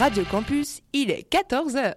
Radio Campus, il est 14h.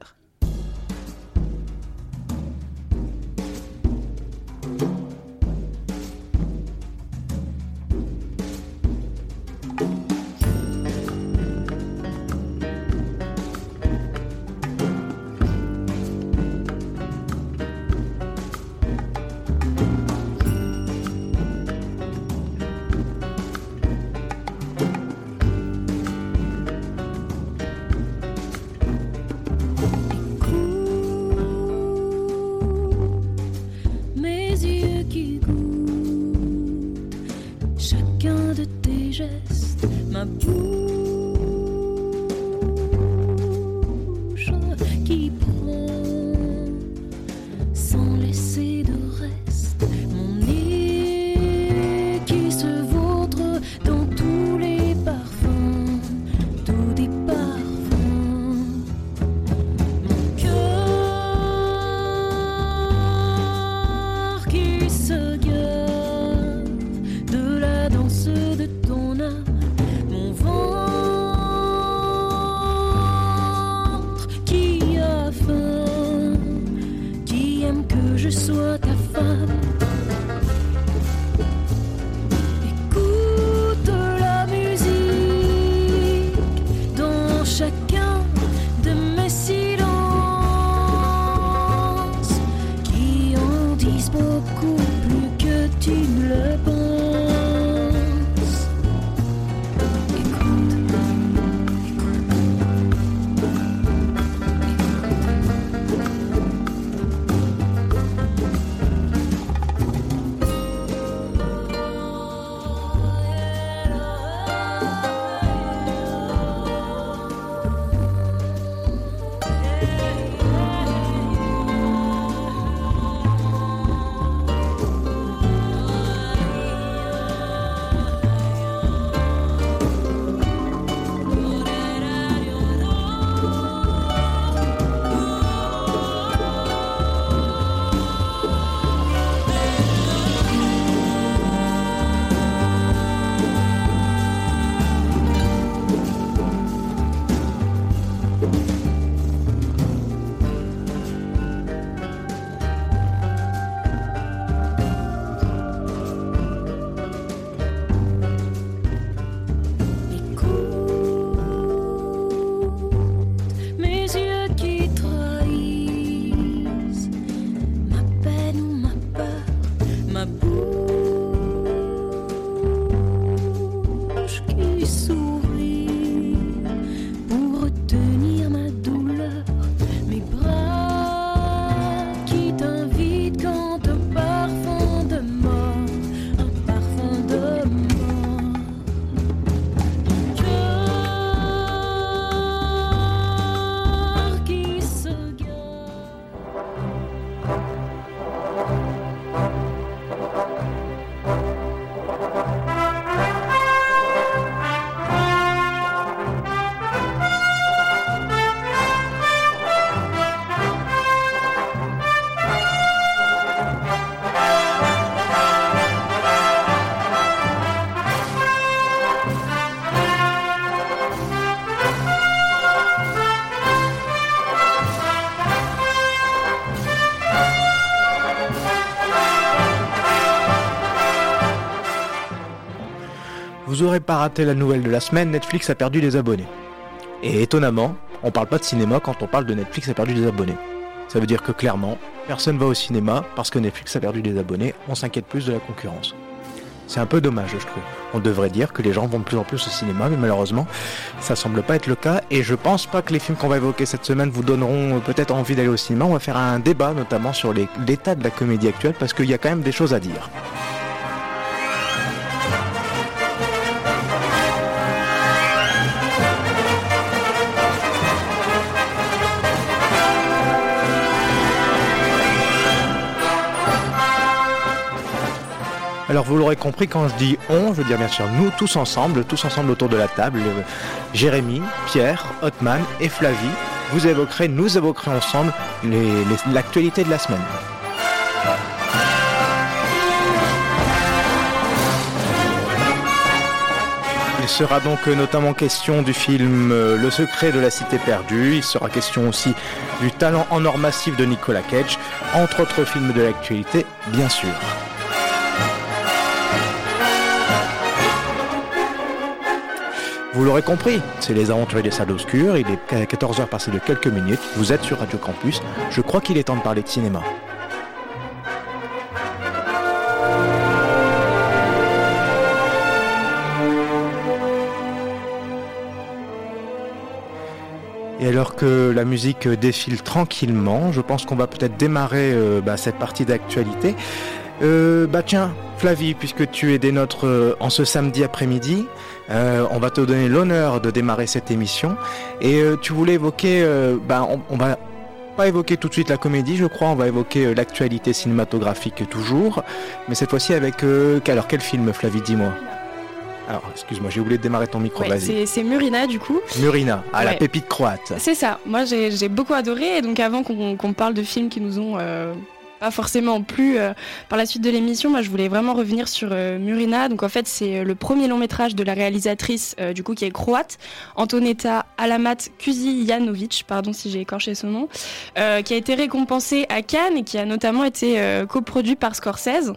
Vous aurez pas raté la nouvelle de la semaine, Netflix a perdu des abonnés. Et étonnamment, on parle pas de cinéma quand on parle de Netflix a perdu des abonnés. Ça veut dire que clairement, personne va au cinéma parce que Netflix a perdu des abonnés, on s'inquiète plus de la concurrence. C'est un peu dommage, je trouve. On devrait dire que les gens vont de plus en plus au cinéma, mais malheureusement, ça semble pas être le cas. Et je pense pas que les films qu'on va évoquer cette semaine vous donneront peut-être envie d'aller au cinéma. On va faire un débat, notamment sur l'état de la comédie actuelle, parce qu'il y a quand même des choses à dire. Alors vous l'aurez compris, quand je dis on, je veux dire bien sûr nous tous ensemble, tous ensemble autour de la table, euh, Jérémy, Pierre, Hotman et Flavie, vous évoquerez, nous évoquerons ensemble l'actualité de la semaine. Il sera donc notamment question du film Le secret de la cité perdue. Il sera question aussi du talent en or massif de Nicolas Cage, entre autres films de l'actualité, bien sûr. Vous l'aurez compris, c'est les aventuriers des salles obscures, il est 14h passé de quelques minutes, vous êtes sur Radio Campus, je crois qu'il est temps de parler de cinéma. Et alors que la musique défile tranquillement, je pense qu'on va peut-être démarrer euh, bah, cette partie d'actualité. Euh, bah tiens, Flavie, puisque tu es des nôtres euh, en ce samedi après-midi, euh, on va te donner l'honneur de démarrer cette émission. Et euh, tu voulais évoquer, euh, bah, on, on, va pas évoquer tout de suite la comédie, je crois, on va évoquer l'actualité cinématographique toujours, mais cette fois-ci avec alors quel film, Flavie, dis-moi? Alors, excuse-moi, j'ai oublié de démarrer ton micro, ouais, vas-y. C'est Murina, du coup. Murina, à Ouais. la pépite croate. C'est ça. Moi, j'ai beaucoup adoré. Et donc, avant qu'on parle de films qui nous ont euh, pas forcément plu euh, par la suite de l'émission, moi, je voulais vraiment revenir sur euh, Murina. Donc, en fait, c'est euh, le premier long métrage de la réalisatrice, du coup, qui est croate, Antoneta Alamat Kuzijanovic, pardon si j'ai écorché son nom, qui a été récompensé à Cannes et qui a notamment été coproduit par Scorsese.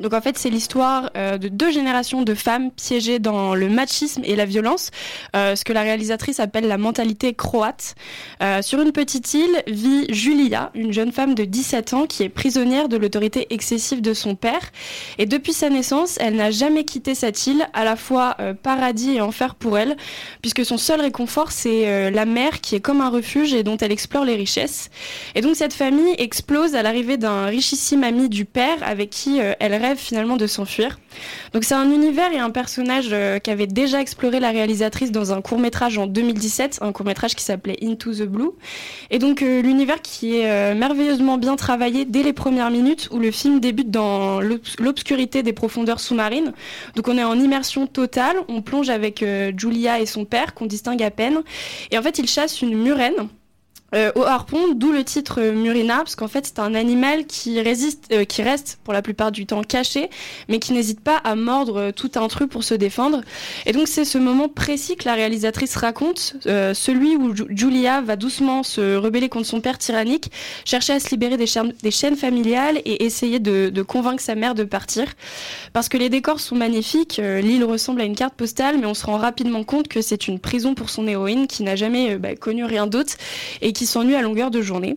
Donc en fait, c'est l'histoire euh, de deux générations de femmes piégées dans le machisme et la violence, euh, ce que la réalisatrice appelle la mentalité croate. Euh, sur une petite île vit Julia, une jeune femme de 17 ans qui est prisonnière de l'autorité excessive de son père. Et depuis sa naissance, elle n'a jamais quitté cette île, à la fois paradis et enfer pour elle, puisque son seul réconfort, c'est la mer qui est comme un refuge et dont elle explore les richesses. Et donc cette famille explose à l'arrivée d'un richissime ami du père avec qui elle finalement de s'enfuir. Donc c'est un univers et un personnage euh, qu'avait déjà exploré la réalisatrice dans un court métrage en 2017, un court métrage qui s'appelait Into the Blue. Et donc euh, l'univers qui est euh, merveilleusement bien travaillé dès les premières minutes où le film débute dans l'obs- l'obscurité des profondeurs sous-marines. Donc on est en immersion totale, on plonge avec Julia et son père qu'on distingue à peine. Et en fait il chasse une murène. Euh, au harpon, d'où le titre euh, Murina, parce qu'en fait c'est un animal qui résiste, euh, qui reste pour la plupart du temps caché, mais qui n'hésite pas à mordre tout intrus pour se défendre. Et donc c'est ce moment précis que la réalisatrice raconte, celui où Ju- Julia va doucement se rebeller contre son père tyrannique, chercher à se libérer des chaînes, familiales et essayer de, convaincre sa mère de partir. Parce que les décors sont magnifiques, l'île ressemble à une carte postale, mais on se rend rapidement compte que c'est une prison pour son héroïne qui n'a jamais bah, connu rien d'autre et qui s'ennuie à longueur de journée.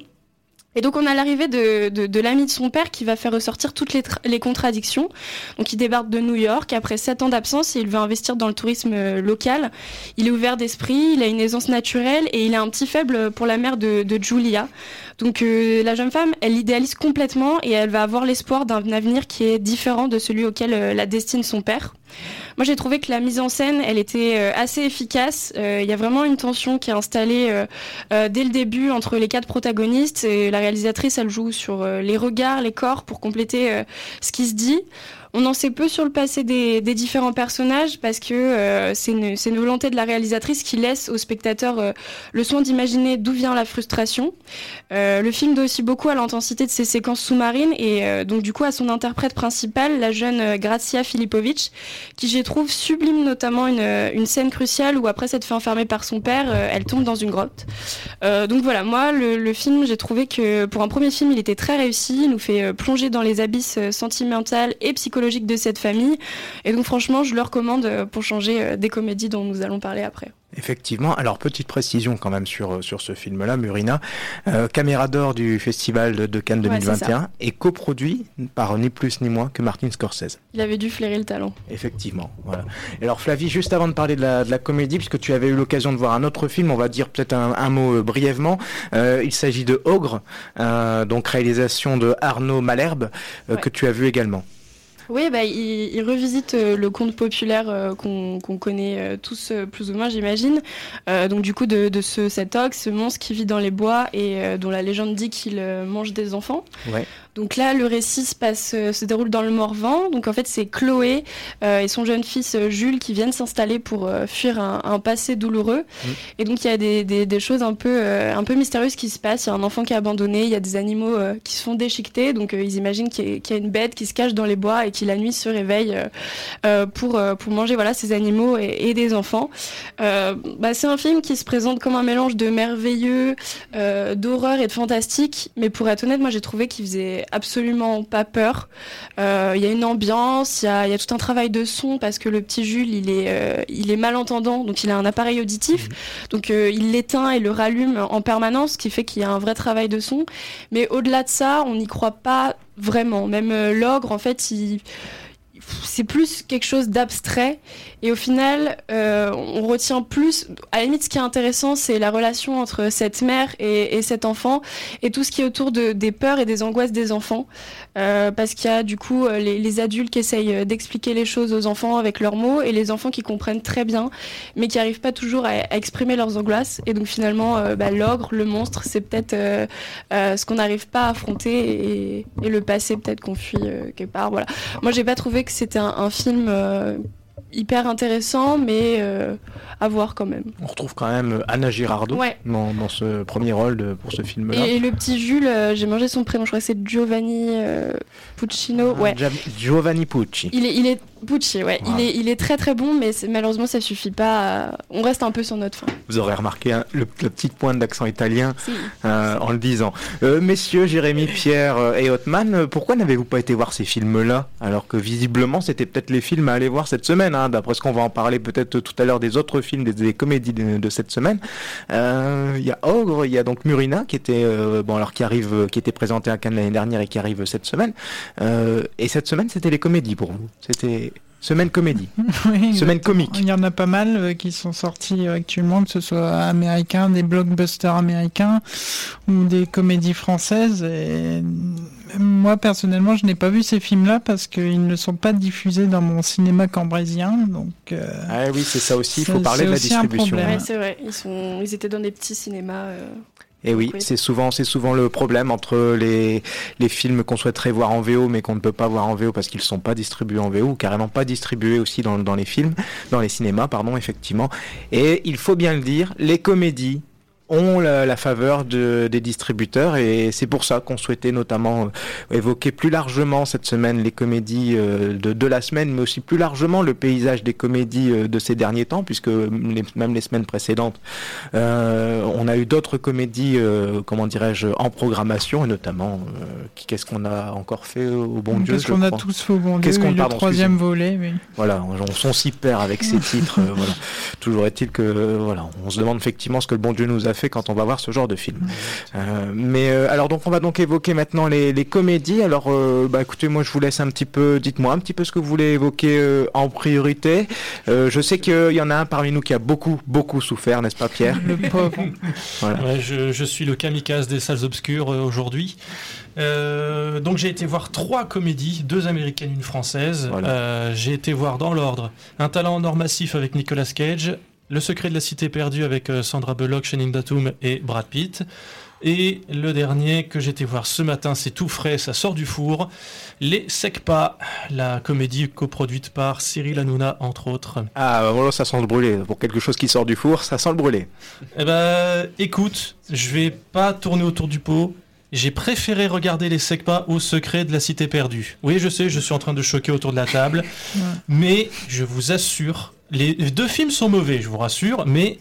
Et donc on a l'arrivée de, de, l'ami de son père qui va faire ressortir toutes les, les contradictions. Donc il débarque de New York après sept ans d'absence et il veut investir dans le tourisme euh, local. Il est ouvert d'esprit, il a une aisance naturelle et il a un petit faible pour la mère de, de Julia. Donc euh, la jeune femme, elle l'idéalise complètement et elle va avoir l'espoir d'un avenir qui est différent de celui auquel euh, la destine son père. Moi, j'ai trouvé que la mise en scène, elle était euh, assez efficace. Euh, Il y a vraiment une tension qui est installée euh, dès le début entre les quatre protagonistes. Et la réalisatrice, elle joue sur les regards, les corps pour compléter ce qui se dit. On en sait peu sur le passé des, différents personnages parce que euh, c'est une, volonté de la réalisatrice qui laisse au spectateur euh, le soin d'imaginer d'où vient la frustration. Euh, le film doit aussi beaucoup à l'intensité de ses séquences sous-marines et donc du coup à son interprète principale, la jeune Grazia Filipovic, qui je trouve sublime notamment une, scène cruciale où après s'être fait enfermer par son père, elle tombe dans une grotte. Donc voilà, moi le, le film, j'ai trouvé que pour un premier film, il était très réussi, il nous fait plonger dans les abysses sentimentales et psychologiques de cette famille. Et donc franchement, je le recommande euh, pour changer euh, des comédies dont nous allons parler après. Effectivement. Alors, petite précision quand même sur, sur ce film-là, Murina. Euh, caméra d'or du Festival de- de Cannes Ouais, c'est 2021 et coproduit par ni plus ni moins que Martin Scorsese. Il avait dû flairer le talent. Effectivement. Voilà. Et alors, Flavie, juste avant de parler de la, de la comédie, puisque tu avais eu l'occasion de voir un autre film, on va dire peut-être un, un mot euh, brièvement. Euh, il s'agit de Ogre, euh, donc réalisation de Arnaud Malherbe, euh, Ouais. que tu as vu également. Oui, bah, il, revisite euh, le conte populaire euh, qu'on connaît euh, tous plus ou moins, j'imagine. Donc du coup, de, ce, cet ogre, ce monstre qui vit dans les bois et dont la légende dit qu'il mange des enfants. Donc là, le récit se, passe, euh, se déroule dans le Morvan. Donc en fait, c'est Chloé euh, et son jeune fils euh, Jules qui viennent s'installer pour fuir un, passé douloureux. Mmh. Et donc il y a des, choses un peu, un peu mystérieuses qui se passent. Il y a un enfant qui est abandonné, il y a des animaux qui se font déchiqueter. Donc ils imaginent qu'il y, a une bête qui se cache dans les bois et qui la nuit se réveille pour, pour manger voilà, ces animaux et, des enfants. Bah, c'est un film qui se présente comme un mélange de merveilleux, d'horreur et de fantastique. Mais pour être honnête, moi j'ai trouvé qu'il faisait absolument pas peur. Euh, il y a une ambiance, il y a, tout un travail de son parce que le petit Jules, il est, euh, il est malentendant, donc il a un appareil auditif. Mhm. Donc euh, il l'éteint et le rallume en permanence, ce qui fait qu'il y a un vrai travail de son. Mais au-delà de ça, on n'y croit pas vraiment. Même l'ogre, en fait, il c'est plus quelque chose d'abstrait et au final euh, on retient plus à la limite ce qui est intéressant c'est la relation entre cette mère et, cet enfant et tout ce qui est autour de, des peurs et des angoisses des enfants. Euh, parce qu'il y a du coup euh, les, adultes qui essayent d'expliquer les choses aux enfants avec leurs mots et les enfants qui comprennent très bien mais qui n'arrivent pas toujours à, exprimer leurs angoisses. Et donc finalement bah, l'ogre le monstre c'est peut-être ce qu'on n'arrive pas à affronter et, le passé peut-être qu'on fuit quelque part. Voilà. Moi j'ai pas trouvé que c'était un, film hyper intéressant, mais euh, à voir quand même. On retrouve quand même Anna Girardot dans, ce premier rôle pour ce film-là. Et, le petit Jules, euh, j'ai mangé son prénom, je crois que c'est Giovanni Puccino. ouais. Giovanni Pucci. Il est, il est Pucci, ouais. Il, est, il est très très bon, mais malheureusement ça suffit pas. On reste un peu sur notre fin. Vous aurez remarqué hein, le, petit point d'accent italien en le disant. messieurs, Jérémy, Pierre et Hotman, pourquoi n'avez-vous pas été voir ces films-là? Alors que visiblement c'était peut-être les films à aller voir cette semaine Hein, d'après ce qu'on va en parler peut-être tout à l'heure des autres films, des, comédies de, cette semaine. Euh, il y a Ogre, il y a donc Murina qui était euh, bon alors qui arrive, qui était présenté à Cannes l'année dernière et qui arrive cette semaine. Euh, et cette semaine, c'était les comédies pour vous. C'était Semaine comédie. Semaine comique. Il y en a pas mal qui sont sortis actuellement, que ce soit américains, des blockbusters américains ou des comédies françaises. Et moi, personnellement, je n'ai pas vu ces films-là parce qu'ils ne sont pas diffusés dans mon cinéma cambrésien. Donc, euh, ah oui, c'est ça aussi, il faut parler de la distribution. c'est vrai, ils, sont... ils étaient dans des petits cinémas. Et oui, c'est souvent, c'est souvent le problème entre les, les films qu'on souhaiterait voir en VO mais qu'on ne peut pas voir en VO parce qu'ils ne sont pas distribués en VO ou carrément pas distribués aussi dans, dans les films, dans les cinémas, pardon, effectivement. Et il faut bien le dire, les comédies ont la, faveur de, des distributeurs et c'est pour ça qu'on souhaitait notamment euh, évoquer plus largement cette semaine les comédies euh, de, de, la semaine, mais aussi plus largement le paysage des comédies euh, de ces derniers temps, puisque même les semaines précédentes, on a eu d'autres comédies, comment dirais-je, en programmation et notamment qu'est-ce qu'on a encore fait au bon Dieu Qu'est-ce qu'on a tous fait au bon Dieu qu'on Le troisième volet, oui. Voilà, on, s'y perd avec ces titres. voilà. Toujours est-il que voilà, on se demande effectivement ce que le bon Dieu nous a fait fait quand on va voir ce genre de film. Euh, mais euh, alors donc on va donc évoquer maintenant les, comédies. Alors euh, bah écoutez, moi je vous laisse un petit peu, dites-moi un petit peu ce que vous voulez évoquer en priorité. je sais qu'il y en a un parmi nous qui a beaucoup beaucoup souffert, n'est-ce pas Pierre? Le pauvre. je, suis le kamikaze des salles obscures aujourd'hui. donc j'ai été voir trois comédies, deux américaines, une française. j'ai été voir dans l'ordre Un talent en or massif avec Nicolas Cage, le secret de la cité perdue avec euh, Sandra Bullock, Channing Tatum et Brad Pitt. Et le dernier que j'étais voir ce matin, c'est tout frais, ça sort du four. Les Secpa, la comédie coproduite par Cyril Hanouna, entre autres. Ah, voilà, ça sent le brûler. Pour quelque chose qui sort du four, ça sent le brûler. Eh ben, écoute, je vais pas tourner autour du pot. J'ai préféré regarder les Secpa au secret de la cité perdue. Oui, je sais, je suis en train de choquer autour de la table. mais je vous assure les deux films sont mauvais, je vous rassure, mais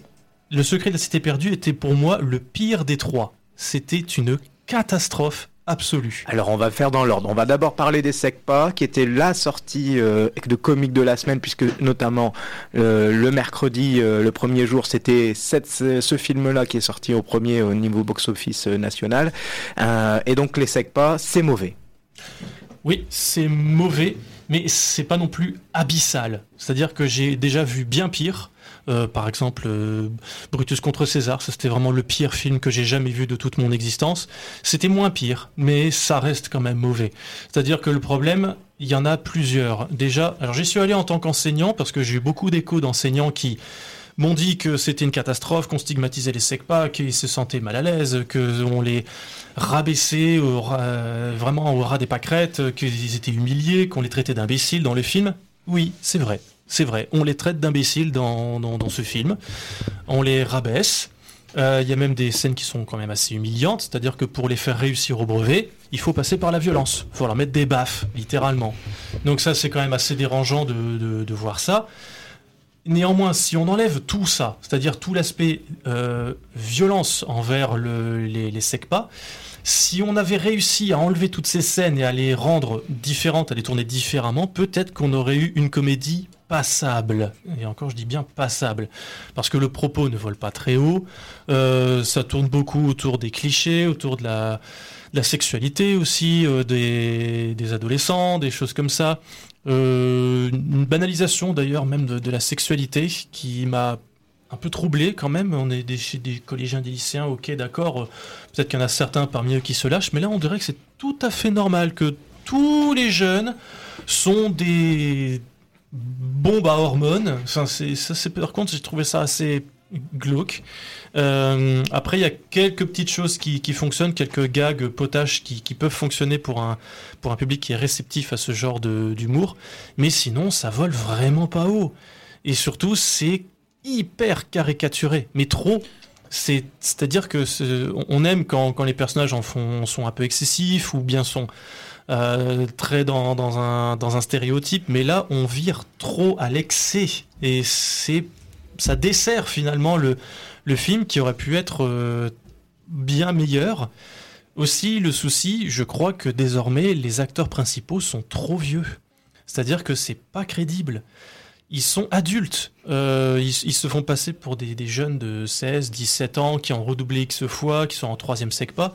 Le Secret de la Cité Perdue était pour moi le pire des trois. C'était une catastrophe absolue. Alors on va faire dans l'ordre. On va d'abord parler des SECPA, qui était la sortie euh, de comique de la semaine, puisque notamment euh, le mercredi, euh, le premier jour, c'était ce film-là qui est sorti au premier au niveau box-office national. et donc les SECPA, c'est mauvais. Oui, c'est mauvais mais c'est pas non plus abyssal. C'est-à-dire que j'ai déjà vu bien pire. Euh, par exemple, euh, Brutus contre César, ça c'était vraiment le pire film que j'ai jamais vu de toute mon existence. C'était moins pire, mais ça reste quand même mauvais. C'est-à-dire que le problème, il y en a plusieurs. Déjà, alors j'y suis allé en tant qu'enseignant parce que j'ai eu beaucoup d'échos d'enseignants qui m'ont dit que c'était une catastrophe, qu'on stigmatisait les SECPA, qu'ils se sentaient mal à l'aise, qu'on les rabaissait au vraiment au ras des pâquerettes, qu'ils étaient humiliés, qu'on les traitait d'imbéciles dans le film. Oui, c'est vrai. C'est vrai, on les traite d'imbéciles dans, dans, ce film. On les rabaisse. Euh, il y a même des scènes qui sont quand même assez humiliantes, c'est-à-dire que pour les faire réussir au brevet, il faut passer par la violence. Il faut leur mettre des baffes, littéralement. Donc ça, c'est quand même assez dérangeant de, de, voir ça. Néanmoins, si on enlève tout ça, c'est-à-dire tout l'aspect euh, violence envers le, les, les SECPA, si on avait réussi à enlever toutes ces scènes et à les rendre différentes, à les tourner différemment, peut-être qu'on aurait eu une comédie passable. Et encore, je dis bien passable. Parce que le propos ne vole pas très haut. Euh, ça tourne beaucoup autour des clichés, autour de la, sexualité aussi, euh, des, adolescents, des choses comme ça. Euh, une banalisation d'ailleurs même de, la sexualité qui m'a un peu troublé quand même. On est des, des collégiens, des lycéens, ok, d'accord. Peut-être qu'il y en a certains parmi eux qui se lâchent, mais là on dirait que c'est tout à fait normal que tous les jeunes sont des, bombe à hormones. Enfin, c'est, ça, c'est, par contre, j'ai trouvé ça assez glauque. Euh, après, il y a quelques petites choses qui, fonctionnent, quelques gags potaches qui, peuvent fonctionner pour un, pour un public qui est réceptif à ce genre d'humour. Mais sinon, ça vole vraiment pas haut. Et surtout, c'est hyper caricaturé, mais trop. C'est, c'est-à-dire que on aime quand, quand les personnages en font, sont un peu excessifs ou bien sont euh, très dans, un, stéréotype, mais là on vire trop à l'excès et c'est ça dessert finalement le, film qui aurait pu être euh, bien meilleur. Aussi le souci, je crois que désormais les acteurs principaux sont trop vieux. C'est-à-dire que c'est pas crédible ils sont adultes. Euh, ils, se font passer pour des, jeunes de 16, 17 ans qui ont redoublé X fois, qui sont en troisième pas.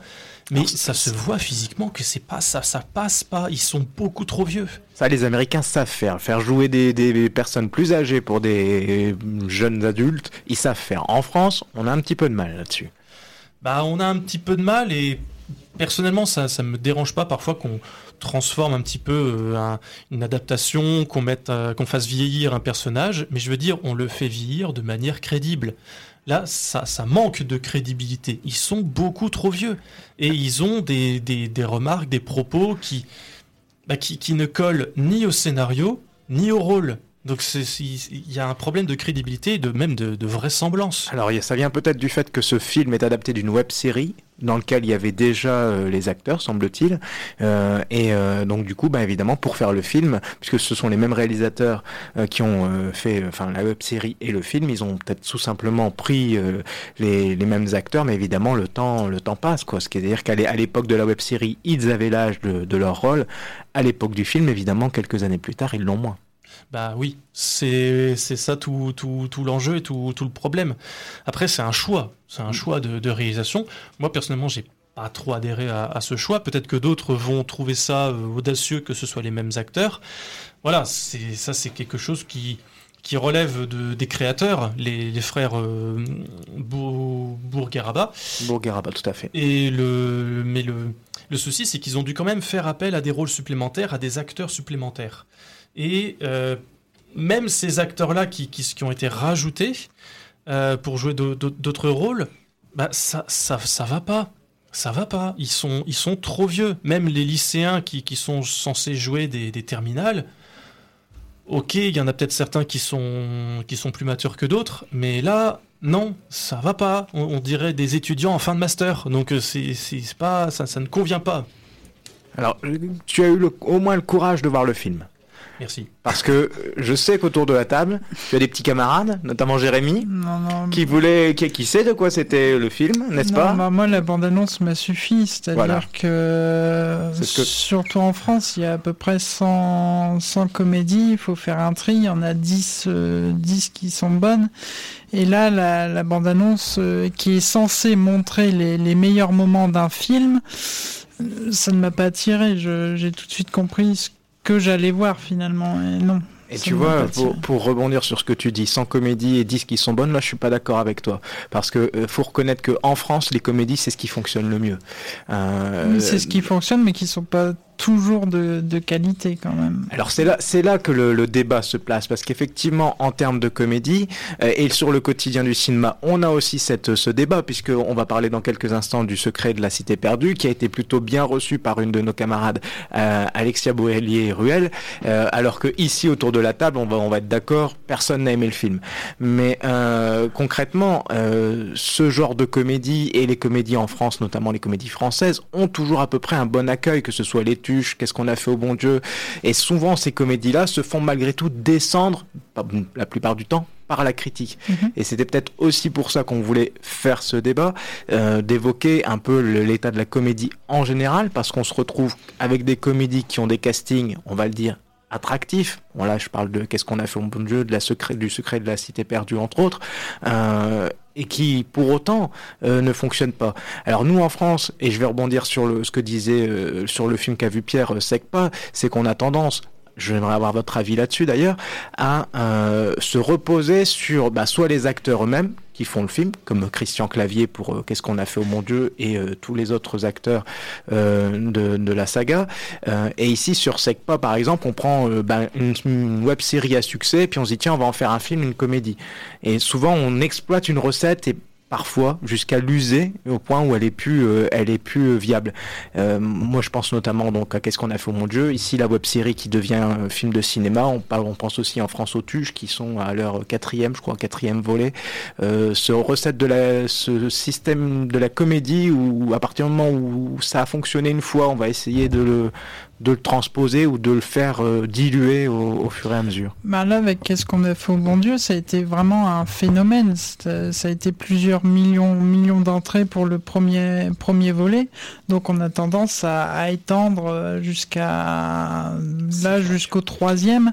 Mais ça se voit physiquement que c'est pas ça, ça passe pas. Ils sont beaucoup trop vieux. Ça, les Américains savent faire. Faire jouer des, personnes plus âgées pour des jeunes adultes, ils savent faire. En France, on a un petit peu de mal là-dessus. Bah, on a un petit peu de mal et personnellement, ça, ça me dérange pas parfois qu'on transforme un petit peu euh, une adaptation, qu'on mette, euh, qu'on fasse vieillir un personnage, mais je veux dire, on le fait vieillir de manière crédible. Là, ça, ça manque de crédibilité. Ils sont beaucoup trop vieux et ils ont des, des, remarques, des propos qui, bah, qui, qui ne collent ni au scénario ni au rôle. Donc il y a un problème de crédibilité, de même de, vraisemblance. Alors ça vient peut-être du fait que ce film est adapté d'une web série dans lequel il y avait déjà euh, les acteurs, semble-t-il, euh, et euh, donc du coup, bah, évidemment, pour faire le film, puisque ce sont les mêmes réalisateurs qui ont fait, enfin, la web série et le film, ils ont peut-être tout simplement pris les, mêmes acteurs, mais évidemment, le temps, le temps passe, quoi. Ce qui veut dire qu'à l'époque de la web série, ils avaient l'âge de leur rôle. À l'époque du film, évidemment, quelques années plus tard, ils l'ont moins. Bah oui, c'est ça tout, tout, tout l'enjeu et tout, tout, le problème. Après, c'est un choix, c'est un choix de, de, réalisation. Moi, personnellement, j'ai pas trop adhéré à, à ce choix. Peut-être que d'autres vont trouver ça euh, audacieux que ce soit les mêmes acteurs. Voilà, c'est ça, c'est quelque chose qui, qui relève de, des créateurs, les, les frères euh, Bourgueraba. Bourgueraba, tout à fait. Et le, mais le, le souci, c'est qu'ils ont dû quand même faire appel à des rôles supplémentaires, à des acteurs supplémentaires. Et euh, même ces acteurs-là qui, qui, ont été rajoutés euh, pour jouer d'autres rôles, bah, ça, ça, ça va pas. Ça va pas. Ils sont, ils sont trop vieux. Même les lycéens qui, qui sont censés jouer des, des terminales, ok, il y en a peut-être certains qui sont, qui sont plus matures que d'autres, mais là, non, ça va pas. On, dirait des étudiants en fin de master. Donc euh, c'est pas, ça, ça ne convient pas. Alors, tu as eu au moins le courage de voir le film. Merci. Parce que je sais qu'autour de la table, tu as des petits camarades, notamment Jérémy, qui voulait, qui, sait de quoi c'était le film, n'est-ce pas bah, Moi, la bande-annonce m'a suffi, c'est-à-dire que, surtout en France, il y a à peu près 100, 100 comédies, il faut faire un tri, il y en a 10, 10 euh, qui sont bonnes. Et là, la, bande-annonce euh, qui est censée montrer les, les meilleurs moments d'un film, euh, ça ne m'a pas attiré. J'ai tout de suite compris ce que j'allais voir finalement. Et non. Et tu vois, pour, rebondir sur ce que tu dis, sans comédie et 10 qui sont bonnes, là je suis pas d'accord avec toi. Parce que euh, faut reconnaître qu'en France, les comédies, c'est ce qui fonctionne le mieux. Euh, c'est ce qui fonctionne, mais qui sont pas toujours de, de, qualité quand même. Alors c'est là, c'est là que le, le, débat se place, parce qu'effectivement, en termes de comédie euh, et sur le quotidien du cinéma, on a aussi cette, ce débat, puisqu'on va parler dans quelques instants du secret de la cité perdue, qui a été plutôt bien reçu par une de nos camarades, euh, Alexia Boelier-Ruel, euh, alors que ici, autour de la table, on va, on va être d'accord, personne n'a aimé le film. Mais euh, concrètement, euh, ce genre de comédie et les comédies en France, notamment les comédies françaises, ont toujours à peu près un bon accueil, que ce soit les qu'est-ce qu'on a fait au bon Dieu. Et souvent, ces comédies-là se font malgré tout descendre, la plupart du temps, par la critique. Mhm. Et c'était peut-être aussi pour ça qu'on voulait faire ce débat, euh, d'évoquer un peu l'état de la comédie en général, parce qu'on se retrouve avec des comédies qui ont des castings, on va le dire, attractifs. Voilà, je parle de qu'est-ce qu'on a fait au bon Dieu, de la secret, du secret de la cité perdue, entre autres. Euh, et qui pour autant euh, ne fonctionne pas. Alors nous en France, et je vais rebondir sur ce que disait euh, sur le film qu'a vu Pierre euh, Secpa, c'est qu'on a tendance j'aimerais avoir votre avis là-dessus d'ailleurs, à euh, se reposer sur bah, soit les acteurs eux-mêmes qui font le film, comme Christian Clavier pour euh, Qu'est-ce qu'on a fait au mon Dieu et euh, tous les autres acteurs de, de, la saga. et ici sur Secpa par exemple, on prend bah, une, une, web série à succès, puis on se dit tiens on va en faire un film, une comédie. Et souvent on exploite une recette et parfois jusqu'à l'user au point où elle est plus euh, elle est plus euh, viable. Euh, moi je pense notamment donc à qu'est-ce qu'on a fait au mon dieu ici la web série qui devient un film de cinéma. On parle on pense aussi en France aux Tuches qui sont à leur quatrième je crois quatrième volet. Ce recette de la ce système de la comédie où à partir du moment où ça a fonctionné une fois on va essayer de le de le transposer ou de le faire euh, diluer au, fur et à mesure. Bah là, avec Qu'est-ce qu'on a fait au bon Dieu, ça a été vraiment un phénomène. Ça a été plusieurs millions, millions d'entrées pour le premier, premier volet. Donc on a tendance à, à étendre euh, jusqu'à là, jusqu'au troisième.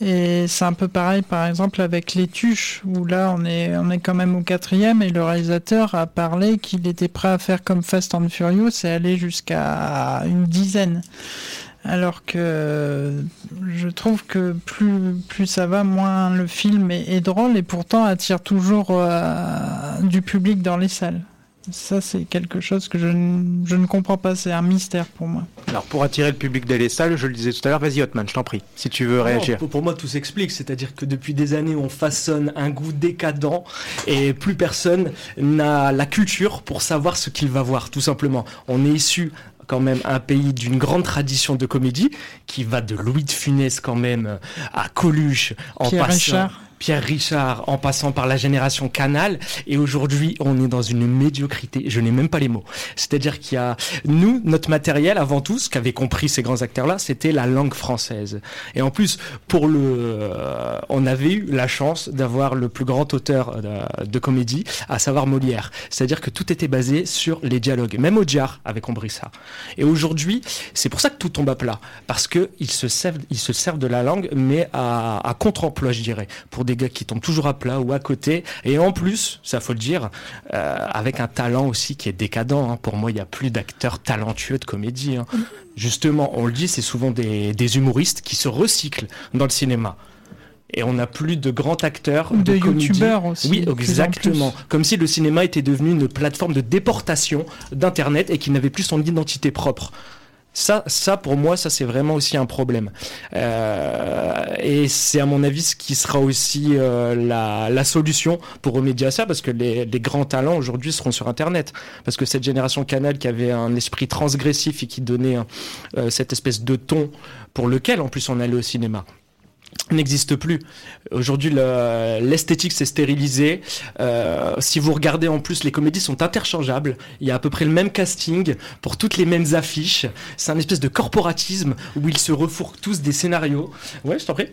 Et c'est un peu pareil, par exemple, avec les tuches, où là, on est, on est quand même au quatrième, et le réalisateur a parlé qu'il était prêt à faire comme Fast and Furious et aller jusqu'à une dizaine. Alors que je trouve que plus, plus ça va, moins le film est, drôle et pourtant attire toujours euh, du public dans les salles. Ça, c'est quelque chose que je, je ne comprends pas. C'est un mystère pour moi. Alors, pour attirer le public dans les salles, je le disais tout à l'heure, vas-y, Hotman, je t'en prie, si tu veux réagir. pour, moi, tout s'explique. C'est-à-dire que depuis des années, on façonne un goût décadent et plus personne n'a la culture pour savoir ce qu'il va voir, tout simplement. On est issu quand même un pays d'une grande tradition de comédie qui va de Louis de Funès quand même à Coluche en passant Pierre Richard en passant par la génération Canal. Et aujourd'hui, on est dans une médiocrité. Je n'ai même pas les mots. C'est-à-dire qu'il y a, nous, notre matériel, avant tout, ce qu'avaient compris ces grands acteurs-là, c'était la langue française. Et en plus, pour le, euh, on avait eu la chance d'avoir le plus grand auteur de, de comédie, à savoir Molière. C'est-à-dire que tout était basé sur les dialogues. Même Audiard avait compris ça. Et aujourd'hui, c'est pour ça que tout tombe à plat. Parce que ils se servent, ils se servent de la langue, mais à, à contre-emploi, je dirais, pour des gars qui tombent toujours à plat ou à côté. Et en plus, ça faut le dire, euh, avec un talent aussi qui est décadent. Hein. Pour moi, il n'y a plus d'acteurs talentueux de comédie. Hein. Justement, on le dit, c'est souvent des, des humoristes qui se recyclent dans le cinéma et on n'a plus de grands acteurs de, de youtubeurs aussi. Oui, exactement. Comme si le cinéma était devenu une plateforme de déportation d'internet et qu'il n'avait plus son identité propre. Ça, ça pour moi, ça c'est vraiment aussi un problème. Euh, et c'est à mon avis ce qui sera aussi euh, la, la, solution pour remédier à ça, parce que les, les grands talents aujourd'hui seront sur Internet. Parce que cette génération Canal qui avait un esprit transgressif et qui donnait euh, cette espèce de ton pour lequel en plus on allait au cinéma n'existe plus. Aujourd'hui, l'esthétique s'est stérilisée. Euh, si vous regardez en plus, les comédies sont interchangeables. Il y a à peu près le même casting pour toutes les mêmes affiches. C'est un espèce de corporatisme où ils se refourquent tous des scénarios. Ouais, je t'en prie.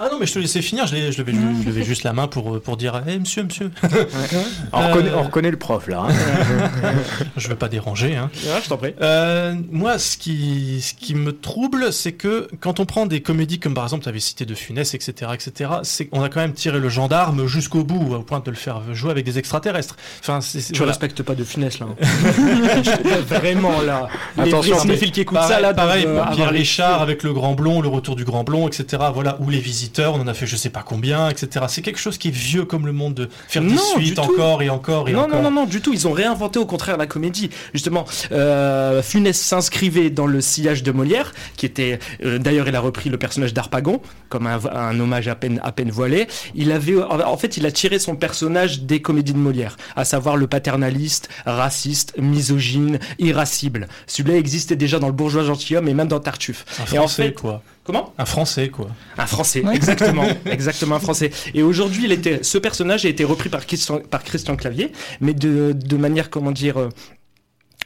Ah non, mais je te laissais finir, je, je, levais, je levais juste la main pour, pour dire hey, monsieur, monsieur. on, reconnaît, on, reconnaît, le prof là. Hein. je ne veux pas déranger. Hein. Ouais, je t'en prie. Euh, moi, ce qui, ce qui me trouble, c'est que quand on prend des comédies comme par exemple, tu avais cité de Funès, etc., etc., c'est on a quand même tiré le gendarme jusqu'au bout, au point de le faire jouer avec des extraterrestres. Enfin, c tu voilà. respectes pas de Funès là. Hein. Vraiment là. Attention, les, les qui écoutent pareil, ça là. Pareil, euh, Pierre Léchard avec le Grand Blond, le retour du Grand Blond, etc. Voilà, ou les visiteurs on en a fait je sais pas combien, etc. C'est quelque chose qui est vieux comme le monde de faire des suites encore et encore et non, encore. Non, non, non, du tout. Ils ont réinventé au contraire la comédie. Justement, euh, Funès s'inscrivait dans le sillage de Molière, qui était, euh, d'ailleurs, il a repris le personnage d'Arpagon comme un, hommage à peine, à peine voilé. Il avait, en fait, il a tiré son personnage des comédies de Molière, à savoir le paternaliste, raciste, misogyne, irascible. Celui-là existait déjà dans le bourgeois gentilhomme et même dans Tartuffe. et en fait, quoi. Comment Un français, quoi. Un français, exactement, exactement un français. Et aujourd'hui, il était, ce personnage a été repris par Christian, par Christian Clavier, mais de, de manière, comment dire, euh,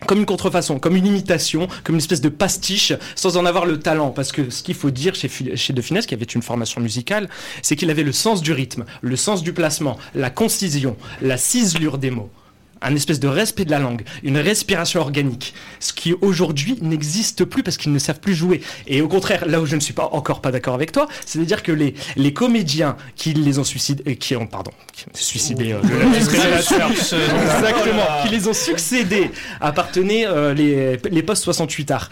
comme une contrefaçon, comme une imitation, comme une espèce de pastiche, sans en avoir le talent. Parce que ce qu'il faut dire chez, chez De Finesse, qui avait une formation musicale, c'est qu'il avait le sens du rythme, le sens du placement, la concision, la ciselure des mots un espèce de respect de la langue, une respiration organique, ce qui aujourd'hui n'existe plus parce qu'ils ne savent plus jouer. Et au contraire, là où je ne suis pas encore pas d'accord avec toi, c'est-à-dire que les, les comédiens qui les ont suicidés, euh, qui ont, pardon, suicidés, euh, exactement, qui les ont succédés, appartenaient euh, les, les postes 68 arts,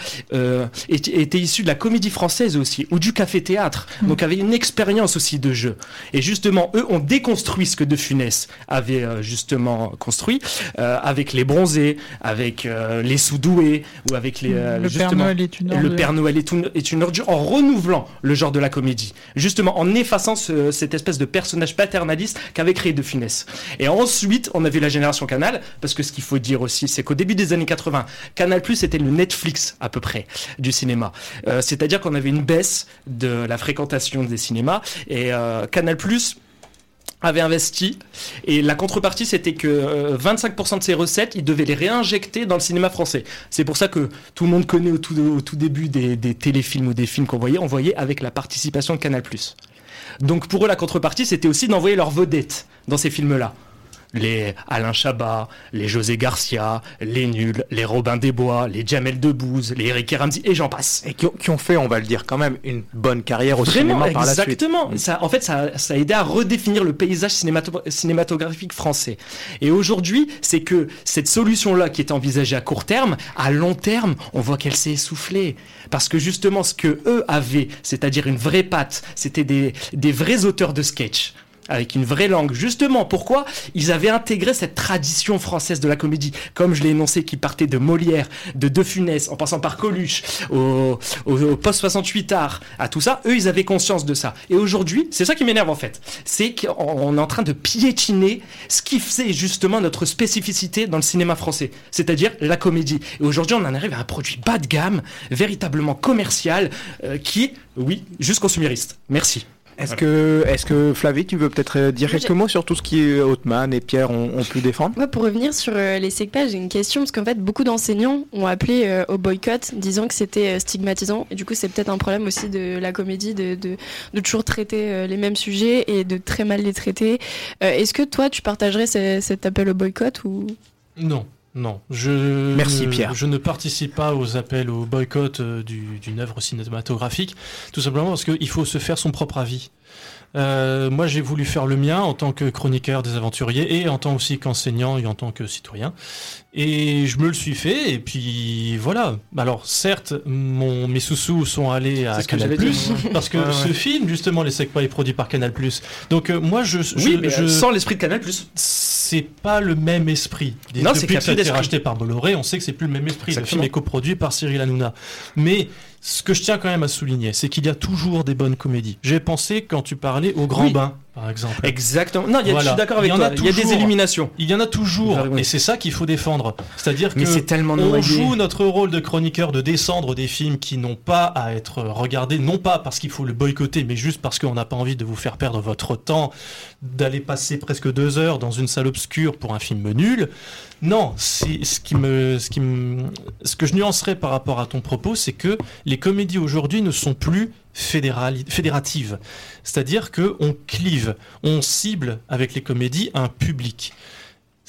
étaient, issus de la comédie française aussi, ou du café-théâtre, mm. donc avaient une expérience aussi de jeu. Et justement, eux ont déconstruit ce que De Funès avait justement construit, euh, avec les bronzés, avec euh, les sous-doués ou avec les euh, le Père Noël est une ordure. Le Père Noël est une, est une ordure en renouvelant le genre de la comédie, justement en effaçant cette espèce de personnage paternaliste qu'avait créé De Funès. Et ensuite, on a vu la génération Canal, parce que ce qu'il faut dire aussi, c'est qu'au début des années 80, Canal Plus était le Netflix à peu près du cinéma. C'est-à-dire qu'on avait une baisse de la fréquentation des cinémas et Canal Plus avait investi. Et la contrepartie c'était que 25% euh, de ses recettes il devait les réinjecter dans le cinéma français. C'est pour ça que tout le monde connaît au tout, début des, des, téléfilms ou des films qu'on voyait on voyait avec la participation de Canal+. Donc pour eux la contrepartie c'était aussi d'envoyer leurs vedettes dans ces films là les Alain Chabat, les José Garcia, les Nuls, les Robin des Bois, les Jamel Debbouze, les Eric Ramsey, et j'en passe. Et qui ont, fait, on va le dire quand même, une bonne carrière au cinéma par la suite. Exactement. Ça, en fait, ça, ça a aidé à redéfinir le paysage cinématographique français. Et aujourd'hui, c'est que cette solution-là qui était envisagée à court terme, à long terme, on voit qu'elle s'est essoufflée. Parce que justement, ce que eux avaient, c'est-à-dire une vraie patte, c'était des, des vrais auteurs de sketch avec une vraie langue. Justement, pourquoi Ils avaient intégré cette tradition française de la comédie, comme je l'ai énoncé, qui partait de Molière, de De Funès, en passant par Coluche, au, au, post 68 art, à tout ça. Eux, ils avaient conscience de ça. Et aujourd'hui, c'est ça qui m'énerve en fait, c'est qu'on est en train de piétiner ce qui fait justement notre spécificité dans le cinéma français, c'est-à-dire la comédie. Et aujourd'hui, on en arrive à un produit bas de gamme, véritablement commercial, euh, qui oui, juste consumériste. Merci. Est-ce que, est que Flavie, tu veux peut-être euh, dire quelques mots sur tout ce qui est Hautman et Pierre ont, pu défendre? Ouais, Pour revenir sur euh, les SECPA, j'ai une question, parce qu'en fait, beaucoup d'enseignants ont appelé euh, au boycott, disant que c'était stigmatisant. Et du coup, c'est peut-être un problème aussi de la comédie, de, de, de toujours traiter les mêmes sujets et de très mal les traiter. Est-ce que toi, tu partagerais cet appel au boycott ou? Non. Non, je, Merci, Pierre. je ne participe pas aux appels au boycott euh, d'une œuvre cinématographique, tout simplement parce qu'il faut se faire son propre avis. Euh, moi, j'ai voulu faire le mien en tant que chroniqueur des aventuriers et en tant aussi qu'enseignant et en tant que citoyen. Et je me le suis fait, et puis voilà. Alors, certes, mon, mes sous-sous sont allés à Canal+, parce que ce film, justement, Les Secpa, est produit par Canal+. Donc, euh, moi, je... Oui, mais je... sans l'esprit de Canal+. C'est pas le même esprit. non, c'est que ça a été racheté par Bolloré, on sait que c'est plus le même esprit. Le film est coproduit par Cyril Hanouna. Mais ce que je tiens quand même à souligner, c'est qu'il y a toujours des bonnes comédies. J'ai pensé quand tu parlais au Grand Bain, par exemple. Exactement. Non, je suis d'accord avec toi. il y a des éliminations. Il y en a toujours, et c'est ça qu'il faut défendre. C'est-à-dire que tellement on joue notre rôle de chroniqueur de descendre des films qui n'ont pas à être regardés, non pas parce qu'il faut le boycotter, mais juste parce qu'on n'a pas envie de vous faire perdre votre temps, d'aller passer presque deux heures dans une salle obscure pour un film nul. Non, c'est ce qui me, ce qui me, ce que je nuancerais par rapport à ton propos, c'est que les comédies aujourd'hui ne sont plus fédératives. C'est-à-dire que on clive, on cible avec les comédies un public.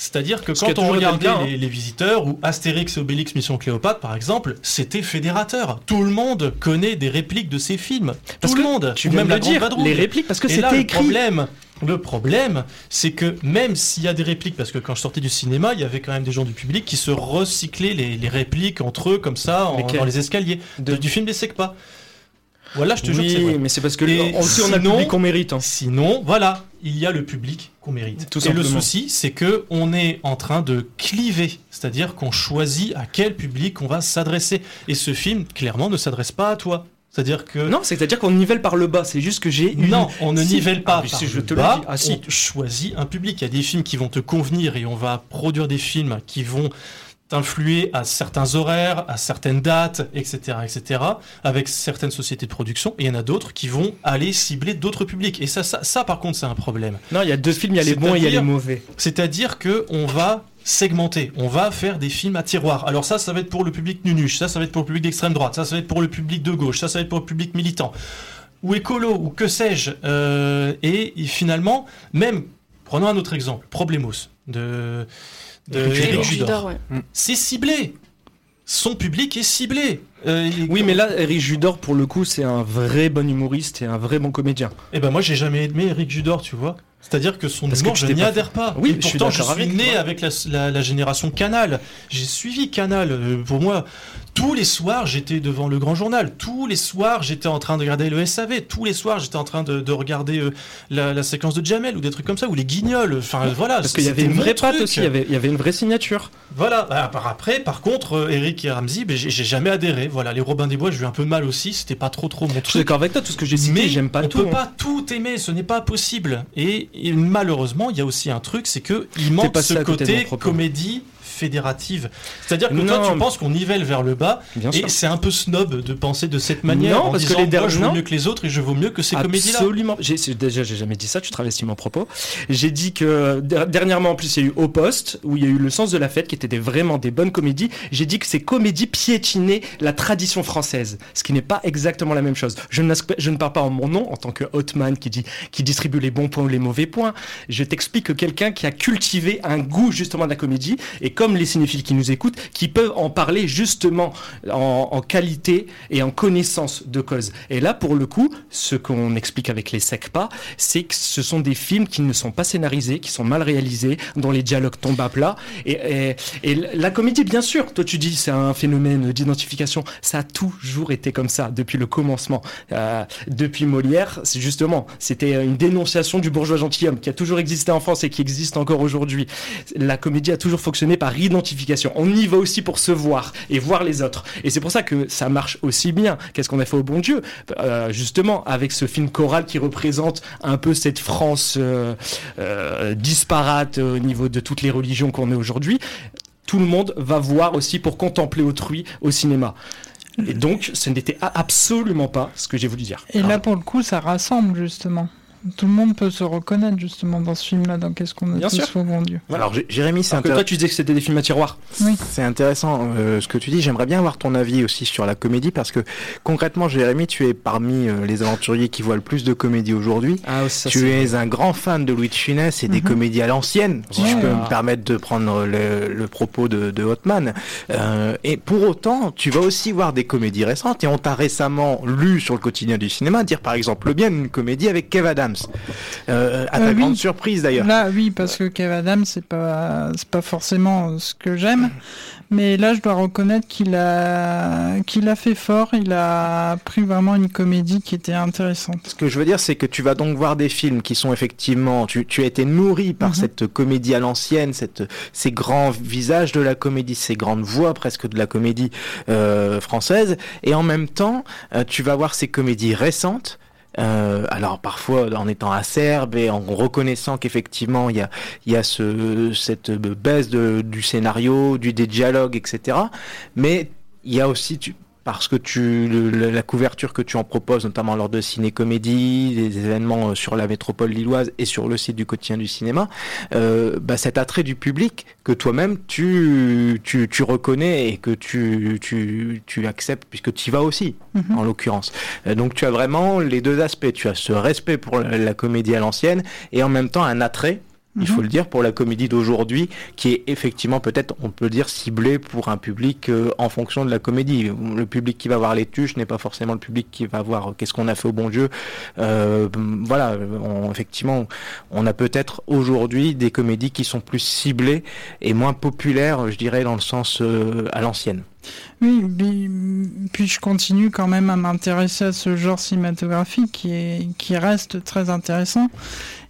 C'est-à-dire que quand on regardait hein. les, visiteurs ou Astérix et Obélix Mission Cléopâtre par exemple, c'était fédérateur. Tout le monde connaît des répliques de ces films. Tout le monde. Tu viens même le dire. Les répliques parce que c'était écrit. Problème, le problème, c'est que même s'il y a des répliques, parce que quand je sortais du cinéma, il y avait quand même des gens du public qui se recyclaient les, répliques entre eux comme ça dans les escaliers du film des SECPA. Voilà, je te jure Oui, mais c'est parce que Et on, aussi, on a le public qu'on mérite. hein. Sinon, voilà, il y a le public qu'on mérite. Tout et le souci, c'est que on est en train de cliver, c'est-à-dire qu'on choisit à quel public on va s'adresser. Et ce film, clairement, ne s'adresse pas à toi. C'est-à-dire que Non, c'est-à-dire qu'on nivelle par le bas. C'est juste que j'ai une- non, on ne Si. nivelle pas Ah, par si, je le te le bas, dis. Ah, si. on choisit un public. Il y a des films qui vont te convenir et on va produire des films qui vont t'influer à certains horaires, à certaines dates, etc., etc., avec certaines sociétés de production. Et il y en a d'autres qui vont aller cibler d'autres publics. Et ça, ça, ça, par contre, c'est un problème. Non, il y a deux films, il y a les bons et il y a les mauvais. C'est-à-dire que on va segmenter, on va faire des films à tiroir. Alors ça, ça va être pour le public nunuche, ça, ça va être pour le public d'extrême droite, ça, ça va être pour le public de gauche, ça, ça va être pour le public militant, ou écolo, ou que sais-je. Euh, et, et finalement, même, prenons un autre exemple, Problemos, de, de Eric Judor. Ouais. C'est ciblé. Son public est ciblé. Euh, Oui, mais là, Eric Judor, pour le coup, c'est un vrai bon humoriste et un vrai bon comédien. Eh ben moi j'ai jamais aimé Eric Judor, tu vois. C'est-à-dire que son Parce que humour, je n'y adhère pas. Oui, Et je suis pourtant, je suis avec né toi. avec la, la- la génération Canal. J'ai suivi Canal. Euh, Pour moi, tous les soirs, j'étais devant le Grand Journal. Tous les soirs, j'étais en train de regarder le SAV. Tous les soirs, j'étais en train de, de regarder euh, la, la séquence de Jamel ou des trucs comme ça, ou les Guignols. Enfin, voilà. Parce qu'il y avait une vraie patte truc. aussi, il y avait, il y avait une vraie signature. Voilà. Bah, par après, par contre, euh, Eric et Ramsey, ben, j'ai jamais adhéré. Voilà, les Robins des Bois, j'ai eu un peu mal aussi. C'était pas trop trop mon Je suis truc. d'accord avec toi, tout ce que j'ai cité, Mais j'aime pas on tout. peut hein. pas tout aimer, ce n'est pas possible. Et, et malheureusement, il y a aussi un truc, c'est que il manque ce côté comédie fédérative. C'est-à-dire que toi, tu mais- penses qu'on nivelle vers le bas, Bien et c'est un peu snob de penser de cette manière Non, en parce que disant, les moi, derniers- je vaux mieux que les autres et je vaux mieux que ces comédies-là. Absolument. C'est- déjà, j'ai jamais dit ça, tu travestis mon propos. J'ai dit que der- dernièrement, en plus, il y a eu Au Poste, où il y a eu Le Sens de la Fête, qui étaient des, vraiment des bonnes comédies. J'ai dit que ces comédies piétinaient la tradition française, ce qui n'est pas exactement la même chose. Je ne parle pas en mon nom, en tant que Hotman qui, dit, qui distribue les bons points ou les mauvais points. Je t'explique que quelqu'un qui a cultivé un goût justement de la comédie, et comme les cinéphiles qui nous écoutent, qui peuvent en parler justement en, qualité et en connaissance de cause. Et là, pour le coup, ce qu'on explique avec les SECPA, c'est que ce sont des films qui ne sont pas scénarisés, qui sont mal réalisés, dont les dialogues tombent à plat. Et, la comédie, bien sûr, toi tu dis c'est un phénomène d'identification, ça a toujours été comme ça depuis le commencement. Euh, depuis Molière, c'est justement, c'était une dénonciation du bourgeois gentilhomme qui a toujours existé en France et qui existe encore aujourd'hui. La comédie a toujours fonctionné par identification. On y va aussi pour se voir et voir les autres. Et c'est pour ça que ça marche aussi bien. Qu'est-ce qu'on a fait au bon Dieu? Euh, Justement, avec ce film choral qui représente un peu cette France euh, euh, disparate au niveau de toutes les religions qu'on est aujourd'hui, tout le monde va voir aussi pour contempler autrui au cinéma. Et donc, ce n'était absolument pas ce que j'ai voulu dire. Et là, pour le coup, ça rassemble justement. Tout le monde peut se reconnaître justement dans ce film-là, dans Qu'est-ce qu'on a Bien tous sûr. Dieu. Alors, Jé- Jérémy, c'est intéressant. toi, tu disais que c'était des films à tiroir. Oui. C'est intéressant euh, ce que tu dis. J'aimerais bien avoir ton avis aussi sur la comédie parce que concrètement, Jérémy, tu es parmi euh, les aventuriers qui voient le plus de comédie aujourd'hui. Ah, ça, tu es un grand fan de Louis de Funès et des Mhm. comédies à l'ancienne, si je peux me permettre de prendre le, le propos de, de Hotman. Euh, et pour autant, tu vas aussi voir des comédies récentes et on t'a récemment lu sur le quotidien du cinéma dire par exemple le bien une comédie avec Kev Adams. Euh, à ta Euh, oui. grande surprise d'ailleurs. Là, oui, parce que Kev Adams, c'est pas, c'est pas forcément ce que j'aime. Mais là, je dois reconnaître qu'il a, qu'il a fait fort. Il a pris vraiment une comédie qui était intéressante. Ce que je veux dire, c'est que tu vas donc voir des films qui sont effectivement, tu, tu as été nourri par Mhm. cette comédie à l'ancienne, cette, ces grands visages de la comédie, ces grandes voix presque de la comédie euh, française, et en même temps, euh, tu vas voir ces comédies récentes. Euh, alors parfois en étant acerbe et en reconnaissant qu'effectivement il y a, y a ce, cette baisse de, du scénario, du des dialogues, etc. Mais il y a aussi, tu, parce que tu le- la couverture que tu en proposes, notamment lors de ciné-comédie, des événements euh, sur la métropole lilloise et sur le site du quotidien du cinéma, euh, bah, cet attrait du public que toi-même tu, tu, tu reconnais et que tu, tu, tu acceptes puisque tu y vas aussi, Mhm. en l'occurrence. Euh, donc tu as vraiment les deux aspects. Tu as ce respect pour la, la comédie à l'ancienne et en même temps un attrait il faut mhm. le dire, pour la comédie d'aujourd'hui, qui est effectivement peut-être, on peut dire, ciblée pour un public euh, en fonction de la comédie. Le public qui va voir les tuches n'est pas forcément le public qui va voir euh, qu'est-ce qu'on a fait au bon Dieu. Euh, voilà, effectivement, on a peut-être aujourd'hui des comédies qui sont plus ciblées et moins populaires, je dirais, dans le sens à l'ancienne. Oui, puis, je continue quand même à m'intéresser à ce genre cinématographique qui, est, qui reste très intéressant.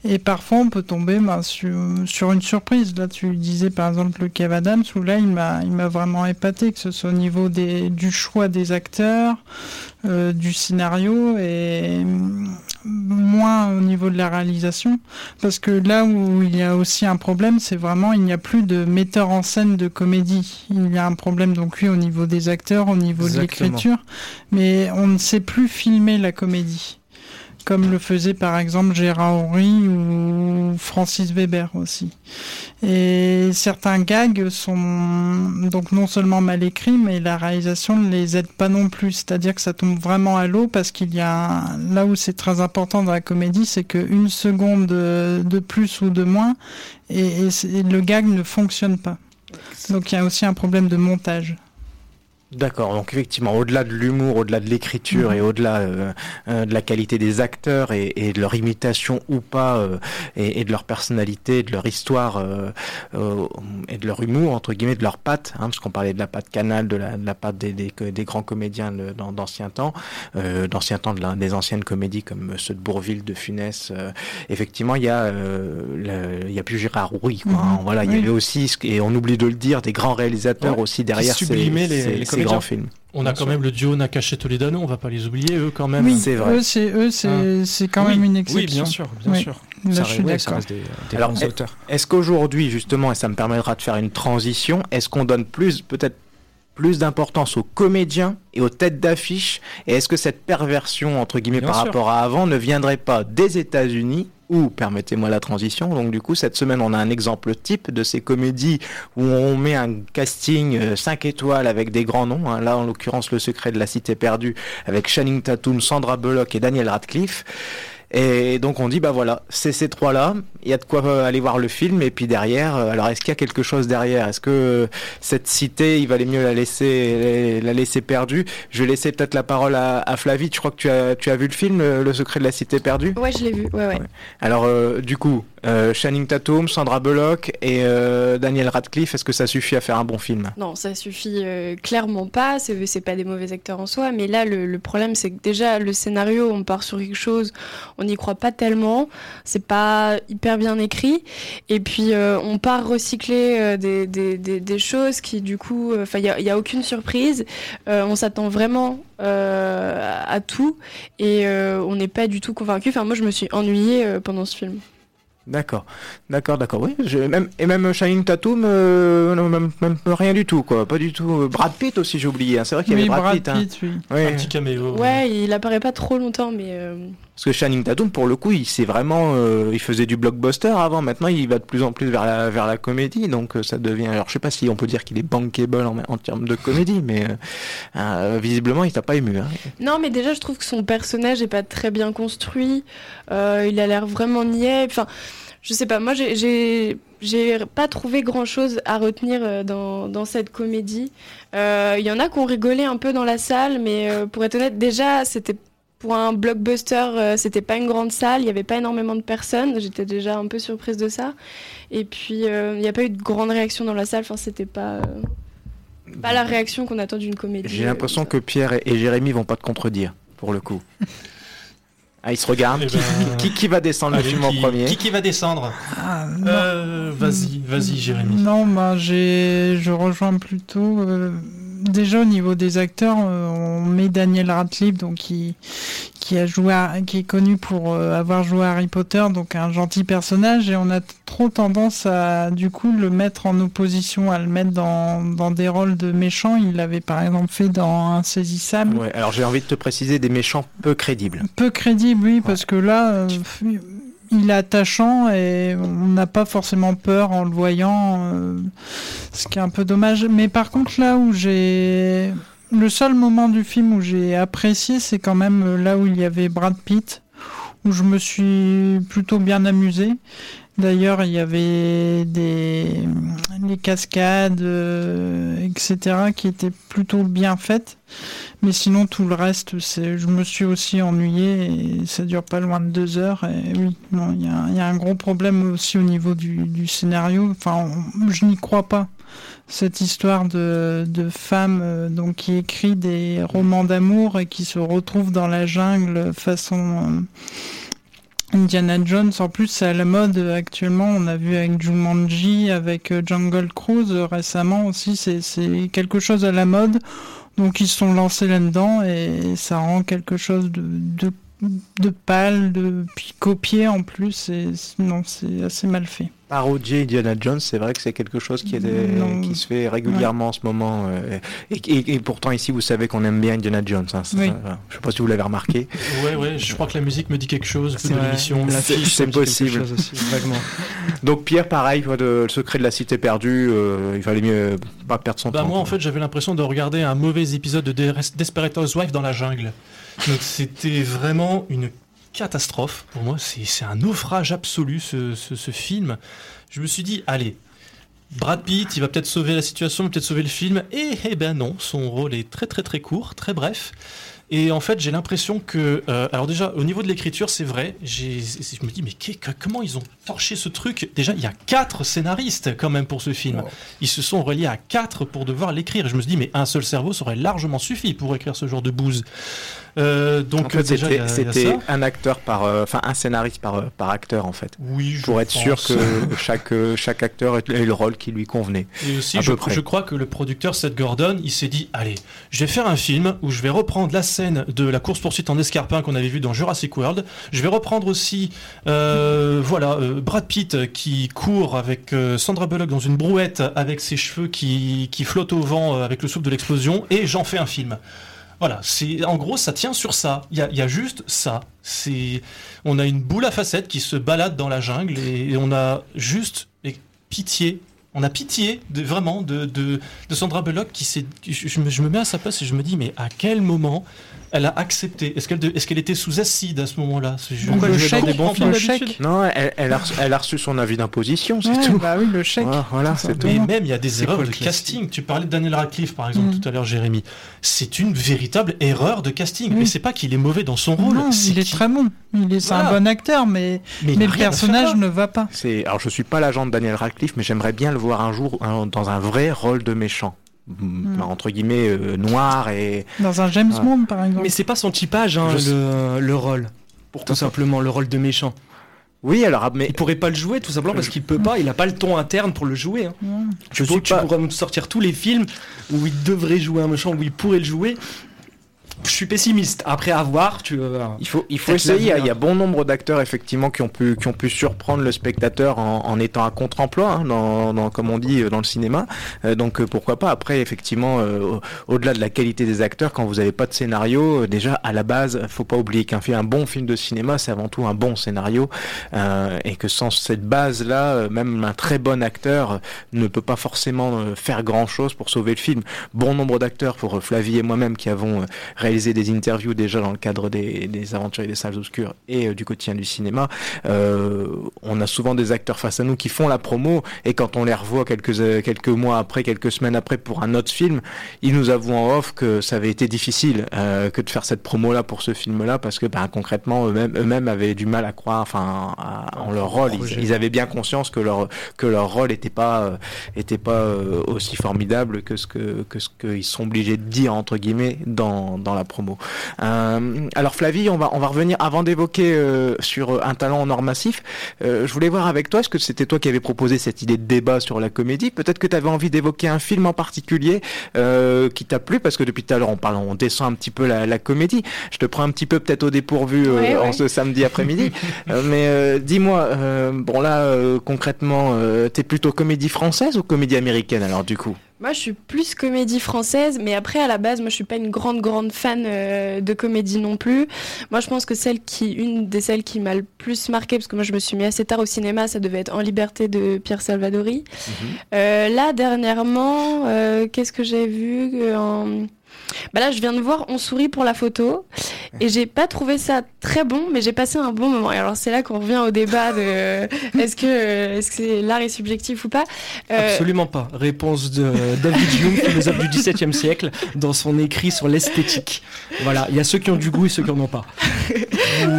Et parfois, on peut tomber ben, sur, une surprise. Là, tu disais par exemple le Kev Adams, où là, il m'a, il m'a vraiment épaté, que ce soit au niveau des, du choix des acteurs, euh, du scénario, et moins au niveau de la réalisation. Parce que là où il y a aussi un problème, c'est vraiment, il n'y a plus de metteur en scène de comédie. Il y a un problème, donc oui, au niveau des acteurs, au niveau de l'écriture, mais on ne sait plus filmer la comédie comme le faisait par exemple Gérard Horry ou Francis Weber aussi. Et certains gags sont donc non seulement mal écrits, mais la réalisation ne les aide pas non plus. C'est-à-dire que ça tombe vraiment à l'eau parce qu'il y a là où c'est très important dans la comédie, c'est qu'une seconde de plus ou de moins et le gag ne fonctionne pas. Donc il y a aussi un problème de montage. D'accord, donc effectivement, au-delà de l'humour, au-delà de l'écriture mhm. et au-delà euh, euh, de la qualité des acteurs et, et de leur imitation ou pas, euh, et, et, de leur personnalité, de leur histoire et de leur humour, entre guillemets, de leur patte, hein, parce qu'on parlait de la patte canal, de la, de la patte des, des, des, grands comédiens d'anciens temps, d'anciens temps, de des anciennes comédies comme ceux de Bourville, de Funès. effectivement, il y a, il y a plus Gérard Rouy, quoi, hein, mhm. voilà, il y avait aussi, et on oublie de le dire, des grands réalisateurs aussi derrière ces, les, les grands films. On a quand même le duo Nakache Toledano, on va pas les oublier, eux quand même. Oui, c'est vrai. Eux, c'est eux, c'est hein. quand même une exception. Oui, bien sûr, bien sûr. Là, je suis d'accord. Alors, est-ce qu'aujourd'hui, justement, et ça me permettra de faire une transition, est-ce qu'on donne plus, peut-être plus d'importance aux comédiens et aux têtes d'affiche Et est-ce que cette perversion, entre guillemets, par rapport à avant, ne viendrait pas des États-Unis ou, permettez-moi la transition, donc du coup, cette semaine, on a un exemple type de ces comédies où on met un casting 5 euh, étoiles avec des grands noms. Hein. Là, en l'occurrence, Le Secret de la Cité Perdue avec Channing Tatum, Sandra Bullock et Daniel Radcliffe. Et donc on dit bah voilà, c'est ces trois-là, il y a de quoi euh, aller voir le film et puis derrière, euh, alors est-ce qu'il y a quelque chose derrière? Est-ce que euh, cette cité, il valait mieux la laisser la laisser perdue? Je vais laisser peut-être la parole à, à, Flavie. Je crois que tu as tu as vu le film Le secret de la cité perdue? Ouais, je l'ai vu. Ouais, ouais. Alors du coup, euh, Tatum, Sandra Bullock et euh, Daniel Radcliffe, est-ce que ça suffit à faire un bon film? Non, ça suffit euh, clairement pas. C'est pas des mauvais acteurs en soi, mais là le, problème c'est que déjà le scénario, on part sur quelque chose, on n'y croit pas tellement, c'est pas hyper bien écrit, et puis on part recycler des, choses qui du coup, enfin il y a, aucune surprise, on s'attend vraiment à tout et on n'est pas du tout convaincu. Enfin moi je me suis ennuyée pendant ce film. D'accord, d'accord, d'accord. Oui, même et même Shining Tatum, euh, même, même, rien du tout, quoi. Pas du tout. Brad Pitt aussi, j'ai oublié. Hein. C'est vrai qu'il y avait Brad, Pitt. Hein. oui. Un petit caméo. Ouais, il apparaît pas trop longtemps, mais. Euh, Parce que Shining Tatum, pour le coup, il vraiment, euh, il faisait du blockbuster avant. Maintenant, il va de plus en plus vers la vers la comédie, donc ça devient. Alors, je sais pas si on peut dire qu'il est bankable en, termes de comédie, mais visiblement, il t'a pas ému. Hein. Non, mais déjà, je trouve que son personnage est pas très bien construit. il a l'air vraiment niais. Enfin je sais pas, moi j'ai pas trouvé grand chose à retenir euh, dans, dans cette comédie. Il euh, y en a qui ont rigolé un peu dans la salle, mais euh, pour être honnête, déjà c'était pour un blockbuster, c'était pas une grande salle, il y avait pas énormément de personnes, j'étais déjà un peu surprise de ça. Et puis il n'y a pas eu de grande réaction dans la salle, enfin c'était pas. Pas la réaction qu'on attend d'une comédie. J'ai l'impression que Pierre et Jérémy vont pas te contredire, pour le coup. Ah, il se regarde. Eh qui, ben, qui, qui, va descendre le film en premier Qui, qui va descendre? Ah, euh, Vas-y, vas-y, Jérémy. Non, bah, je rejoins plutôt. Euh, déjà au niveau des acteurs, euh, on met Daniel Radcliffe, donc qui qui a joué, qui est connu pour euh, avoir joué Harry Potter, donc un gentil personnage, et on a trop tendance à du coup le mettre en opposition, à le mettre dans, dans des rôles de méchants. Il l'avait par exemple fait dans Insaisissable. Ouais, alors j'ai envie de te préciser des méchants peu crédibles. Peu crédibles, oui, parce que là. Il est attachant et on n'a pas forcément peur en le voyant, euh, ce qui est un peu dommage. Mais par contre, là où j'ai. Le seul moment du film où j'ai apprécié, c'est quand même là où il y avait Brad Pitt, où je me suis plutôt bien amusé. D'ailleurs, il y avait des les cascades, euh, etc., qui étaient plutôt bien faites. Mais sinon, tout le reste, c'est, je me suis aussi ennuyé et ça dure pas loin de deux heures. Et oui, non, il y a, un gros problème aussi au niveau du, scénario. Enfin, je n'y crois pas. Cette histoire de, de femme euh, donc qui écrit des romans d'amour et qui se retrouve dans la jungle façon euh, Indiana Jones, en plus, c'est à la mode actuellement. On a vu avec Jumanji, avec euh, Jungle Cruise récemment aussi. C'est quelque chose à la mode. Donc ils sont lancés là-dedans et ça rend quelque chose de, de, de pâle, de puis copié en plus. Et, non, c'est assez mal fait parodier Indiana Jones, c'est vrai que c'est quelque chose qui, est, qui se fait régulièrement en ce moment. Euh, et, pourtant, ici, vous savez qu'on aime bien Indiana Jones. Hein, je ne sais pas si vous l'avez remarqué. Ouais, ouais, je crois que la musique me dit quelque chose l'émission. C'est possible. Aussi, Donc, Pierre, pareil, le secret de la cité perdue, euh, il fallait mieux pas perdre son bah, temps. Moi, en fait, j'avais l'impression de regarder un mauvais épisode de Desperate Housewives dans la jungle. Donc, c'était vraiment une catastrophe pour moi. C'est un naufrage absolu ce, ce, film. Je me suis dit, allez, Brad Pitt, il va peut-être sauver la situation, peut-être sauver le film. Et eh ben non, son rôle est très très très court, très bref. Et en fait, j'ai l'impression que, euh, alors déjà, au niveau de l'écriture, c'est vrai. Je me dis, mais comment ils ont torché ce truc? Déjà, il y a quatre scénaristes quand même pour ce film. Ils se sont reliés à quatre pour devoir l'écrire. Je me suis dit, mais un seul cerveau serait largement suffi pour écrire ce genre de bouse. Euh, donc c'était un acteur par, euh, enfin un scénariste par, euh, par acteur en fait. Oui, pour être sûr que chaque chaque acteur ait le rôle qui lui convenait. Et aussi, je, je, crois que le producteur Seth Gordon, il s'est dit, allez, je vais faire un film où je vais reprendre la scène de la course poursuite en escarpin qu'on avait vu dans Jurassic World. Je vais reprendre aussi, voilà, Brad Pitt qui court avec Sandra Bullock dans une brouette avec ses cheveux qui, qui flottent au vent avec le souffle de l'explosion, et j'en fais un film. Voilà, c'est en gros ça tient sur ça. Il y a, juste ça. On a une boule à facettes qui se balade dans la jungle et, on a juste pitié. On a pitié de vraiment de, Sandra Bullock qui s'est. Je, me mets à sa place et je me dis mais à quel moment elle a accepté Est-ce qu'elle est qu'elle était sous acide à ce moment-là? Pourquoi le chèque, des bons films, chèque Non, elle, elle, a, elle, a, reçu son avis d'imposition, c'est tout. Bah oui, le chèque. voilà, c'est tout. Mais même il y a des erreurs de casting. Tu parlais de Daniel Radcliffe par exemple mm. tout à l'heure, Jérémy. C'est une véritable erreur de casting. Mais c'est pas qu'il est mauvais dans son rôle. Non, il est très bon. Il est un bon acteur, mais, mais, le personnage ne va pas. Alors je suis pas l'agent de Daniel Radcliffe, mais j'aimerais bien le voir un jour dans un vrai rôle de méchant. Hmm. entre guillemets euh, noir et dans un James Bond par exemple. Mais c'est pas son typage hein, le, le, rôle. Pour tout simplement le rôle de méchant. Oui, alors mais il pourrait pas le jouer tout simplement parce qu'il peut pas, il a pas le ton interne pour le jouer. Hein. Je suis tu pourrais nous sortir tous les films où il devrait jouer un méchant, où il pourrait le jouer je suis pessimiste. Après avoir, tu. il faut, il faut essayer. Il y a bon nombre d'acteurs effectivement qui ont pu, qui ont pu surprendre le spectateur en, en étant à contre-emploi, hein, dans, dans, comme on dit dans le cinéma. Euh, donc euh, pourquoi pas? Après, effectivement, euh, au-delà de la qualité des acteurs, quand vous n'avez pas de scénario, déjà à la base, faut pas oublier qu'un film, un bon film de cinéma, c'est avant tout un bon scénario, et que sans cette base-là, même un très bon acteur ne peut pas forcément faire grand-chose pour sauver le film. Bon nombre d'acteurs, pour Flavie et moi-même, qui avons réalisé des interviews déjà dans le cadre des, des aventures et des salles obscures et euh, du quotidien du cinéma, euh, on a souvent des acteurs face à nous qui font la promo et quand on les revoit quelques, euh, quelques mois après, quelques semaines après pour un autre film, ils nous avouent en off que ça avait été difficile que de faire cette promo-là pour ce film-là parce que ben, concrètement eux-mêmes eux avaient du mal à croire enfin en leur rôle. Ils, avaient bien conscience que leur, que leur rôle n'était pas, était pas aussi formidable que ce que, que ce qu'ils sont obligés de dire entre guillemets dans, dans la promo. Euh, alors Flavie, on va, on va revenir avant d'évoquer euh, sur un talent en or massif. Euh, je voulais voir avec toi, est-ce que c'était toi qui avais proposé cette idée de débat sur la comédie? Peut-être que tu avais envie d'évoquer un film en particulier qui t'a plu, parce que depuis tout à l'heure on parle, on descend un petit peu la, comédie. Je te prends un petit peu peut-être au dépourvu en ce samedi après-midi. mais dis-moi, bon là concrètement, t'es plutôt comédie française ou comédie américaine alors du coup? Moi, je suis plus comédie française, mais après, à la base, moi, je suis pas une grande, grande fan euh, de comédie non plus. Moi, je pense que celle qui, une des celles qui m'a le plus marqué, parce que moi, je me suis mis assez tard au cinéma, ça devait être En Liberté de Pierre Salvadori. Mhm. Euh, là, dernièrement, euh, qu'est-ce que j'ai vu en bah là, je viens de voir On sourit pour la photo et j'ai pas trouvé ça très bon, mais j'ai passé un bon moment. Et alors c'est là qu'on revient au débat de est-ce que est-ce que l'art est subjectif ou pas? Euh, Absolument pas. Réponse de David Hume, philosophe du XVIIe siècle, dans son écrit sur l'esthétique. Voilà, il y a ceux qui ont du goût et ceux qui en ont pas.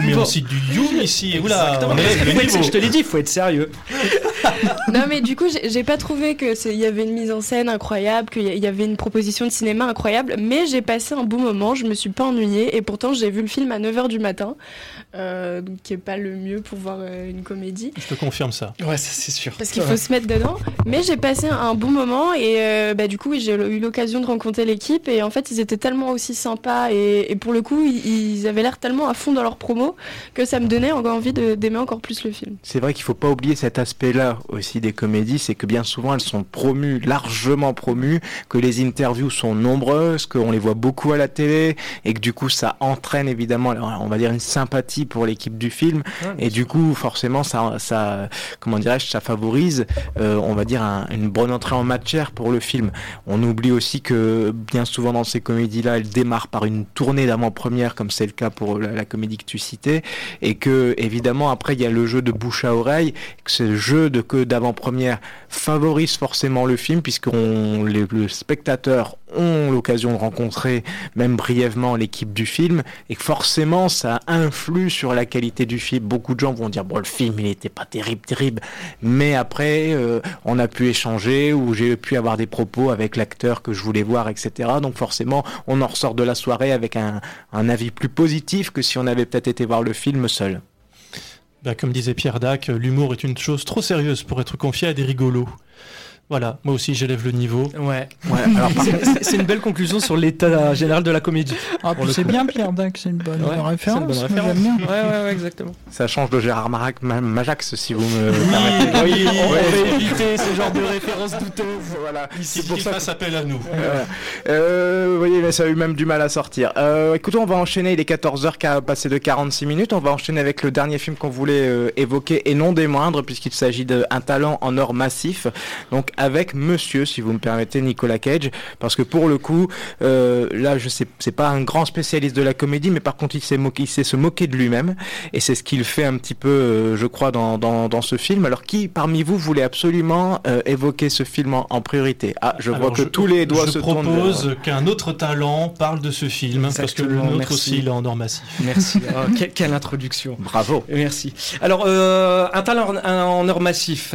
mais aussi du Hume ici. Oula, je te l'ai dit, il faut être sérieux. non mais du coup, j'ai pas trouvé que il y avait une mise en scène incroyable, qu'il y avait une proposition de cinéma incroyable, mais j'ai passé un bon moment, je me suis pas ennuyée et pourtant j'ai vu le film à 9h du matin, euh, donc qui est pas le mieux pour voir euh, une comédie. Je te confirme ça. Ouais, c'est sûr. Parce qu'il faut se mettre dedans. Mais j'ai passé un bon moment et euh, bah, du coup, j'ai eu l'occasion de rencontrer l'équipe et en fait, ils étaient tellement aussi sympas et, pour le coup, ils, avaient l'air tellement à fond dans leur promo que ça me donnait encore envie d'aimer encore plus le film. C'est vrai qu'il faut pas oublier cet aspect-là aussi des comédies, c'est que bien souvent elles sont promues, largement promues, que les interviews sont nombreuses, qu'on les voit beaucoup à la télé et que du coup ça entraîne évidemment, on va dire une sympathie pour l'équipe du film. Et du coup forcément ça, ça comment dirais-je, ça favorise, euh, on va dire une bonne entrée en matière pour le film. On oublie aussi que bien souvent dans ces comédies-là, elles démarrent par une tournée d'avant-première comme c'est le cas pour la, comédie que tu citais. Et que évidemment après il y a le jeu de bouche à oreille, que ce jeu de que d'avant-première favorise forcément le film puisqu'on les, le spectateur ont l'occasion de rencontrer même brièvement l'équipe du film. Et que forcément ça influe sur la qualité du film. Beaucoup de gens vont dire bon le film il était pas terrible terrible mais après euh, on a pu échanger ou j'ai pu avoir des propos avec l'acteur que je voulais voir etc. Donc forcément on en ressort de la soirée avec un, un avis plus positif que si on avait peut-être été voir le film seul. Bah, comme disait Pierre Dac, l'humour est une chose trop sérieuse pour être confiée à des rigolos. Voilà, moi aussi j'élève le niveau. Ouais. c'est une belle conclusion sur l'état général de la comédie. Ah, c'est bien Pierre Dac, c'est une bonne référence. Une bonne référence. Ouais, ouais, exactement. Ça change de Gérard Marac, Majax, si vous me oui, permettez. Oui, on va éviter ce genre de références douteuses. Voilà. Ici, pour ça s'appelle à nous. Euh, vous voyez, ça a eu même du mal à sortir. Euh, écoutez, on va enchaîner. Il est 14h qui a passé de 46 minutes. On va enchaîner avec le dernier film qu'on voulait euh, évoquer et non des moindres, puisqu'il s'agit d'un talent en or massif. Donc avec Monsieur, si vous me permettez, Nicolas Cage, parce que pour le coup, euh, là, je sais, c'est pas un grand spécialiste de la comédie, mais par contre, il sait, moquer, il sait se moquer de lui-même, et c'est ce qu'il fait un petit peu, euh, je crois, dans, dans, dans, ce film. Alors, qui parmi vous voulait absolument euh, évoquer ce film en, priorité? Ah, je vois que tous les doigts se tournent. Je propose qu'un autre talent parle de ce film, parce que le nôtre aussi, il est en or massif. Merci. Oh, quelle, introduction. Bravo. Merci. Alors, un talent en or massif,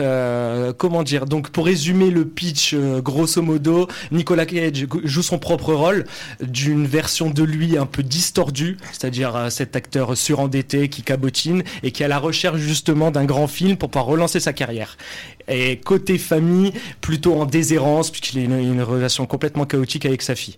comment dire? Donc, pour résumer le pitch euh, grosso modo, Nicolas Cage joue son propre rôle d'une version de lui un peu distordue, c'est-à-dire euh, cet acteur surendetté qui cabotine et qui a la recherche justement d'un grand film pour pouvoir relancer sa carrière. Et côté famille, plutôt en déshérence puisqu'il a une relation complètement chaotique avec sa fille.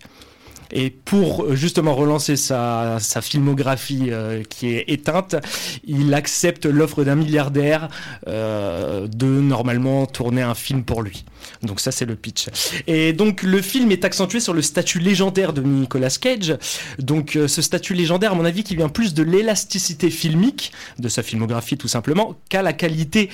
Et pour euh, justement relancer sa, sa filmographie euh, qui est éteinte, il accepte l'offre d'un milliardaire euh, de normalement tourner un film pour lui. Donc ça c'est le pitch. Et donc le film est accentué sur le statut légendaire de Nicolas Cage. Donc ce statut légendaire, à mon avis, qui vient plus de l'élasticité filmique de sa filmographie tout simplement qu'à la qualité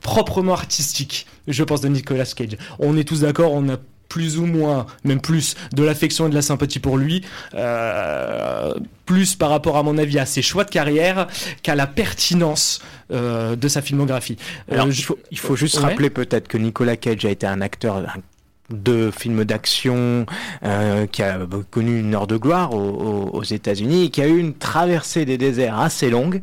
proprement artistique, je pense, de Nicolas Cage. On est tous d'accord, on a plus ou moins, même plus, de l'affection et de la sympathie pour lui, euh, plus par rapport à mon avis à ses choix de carrière qu'à la pertinence euh, de sa filmographie. Alors, euh, il, faut, il faut juste rappeler peut-être que Nicolas Cage a été un acteur, de films d'action euh, qui a connu une heure de gloire aux, aux États-Unis et qui a eu une traversée des déserts assez longue.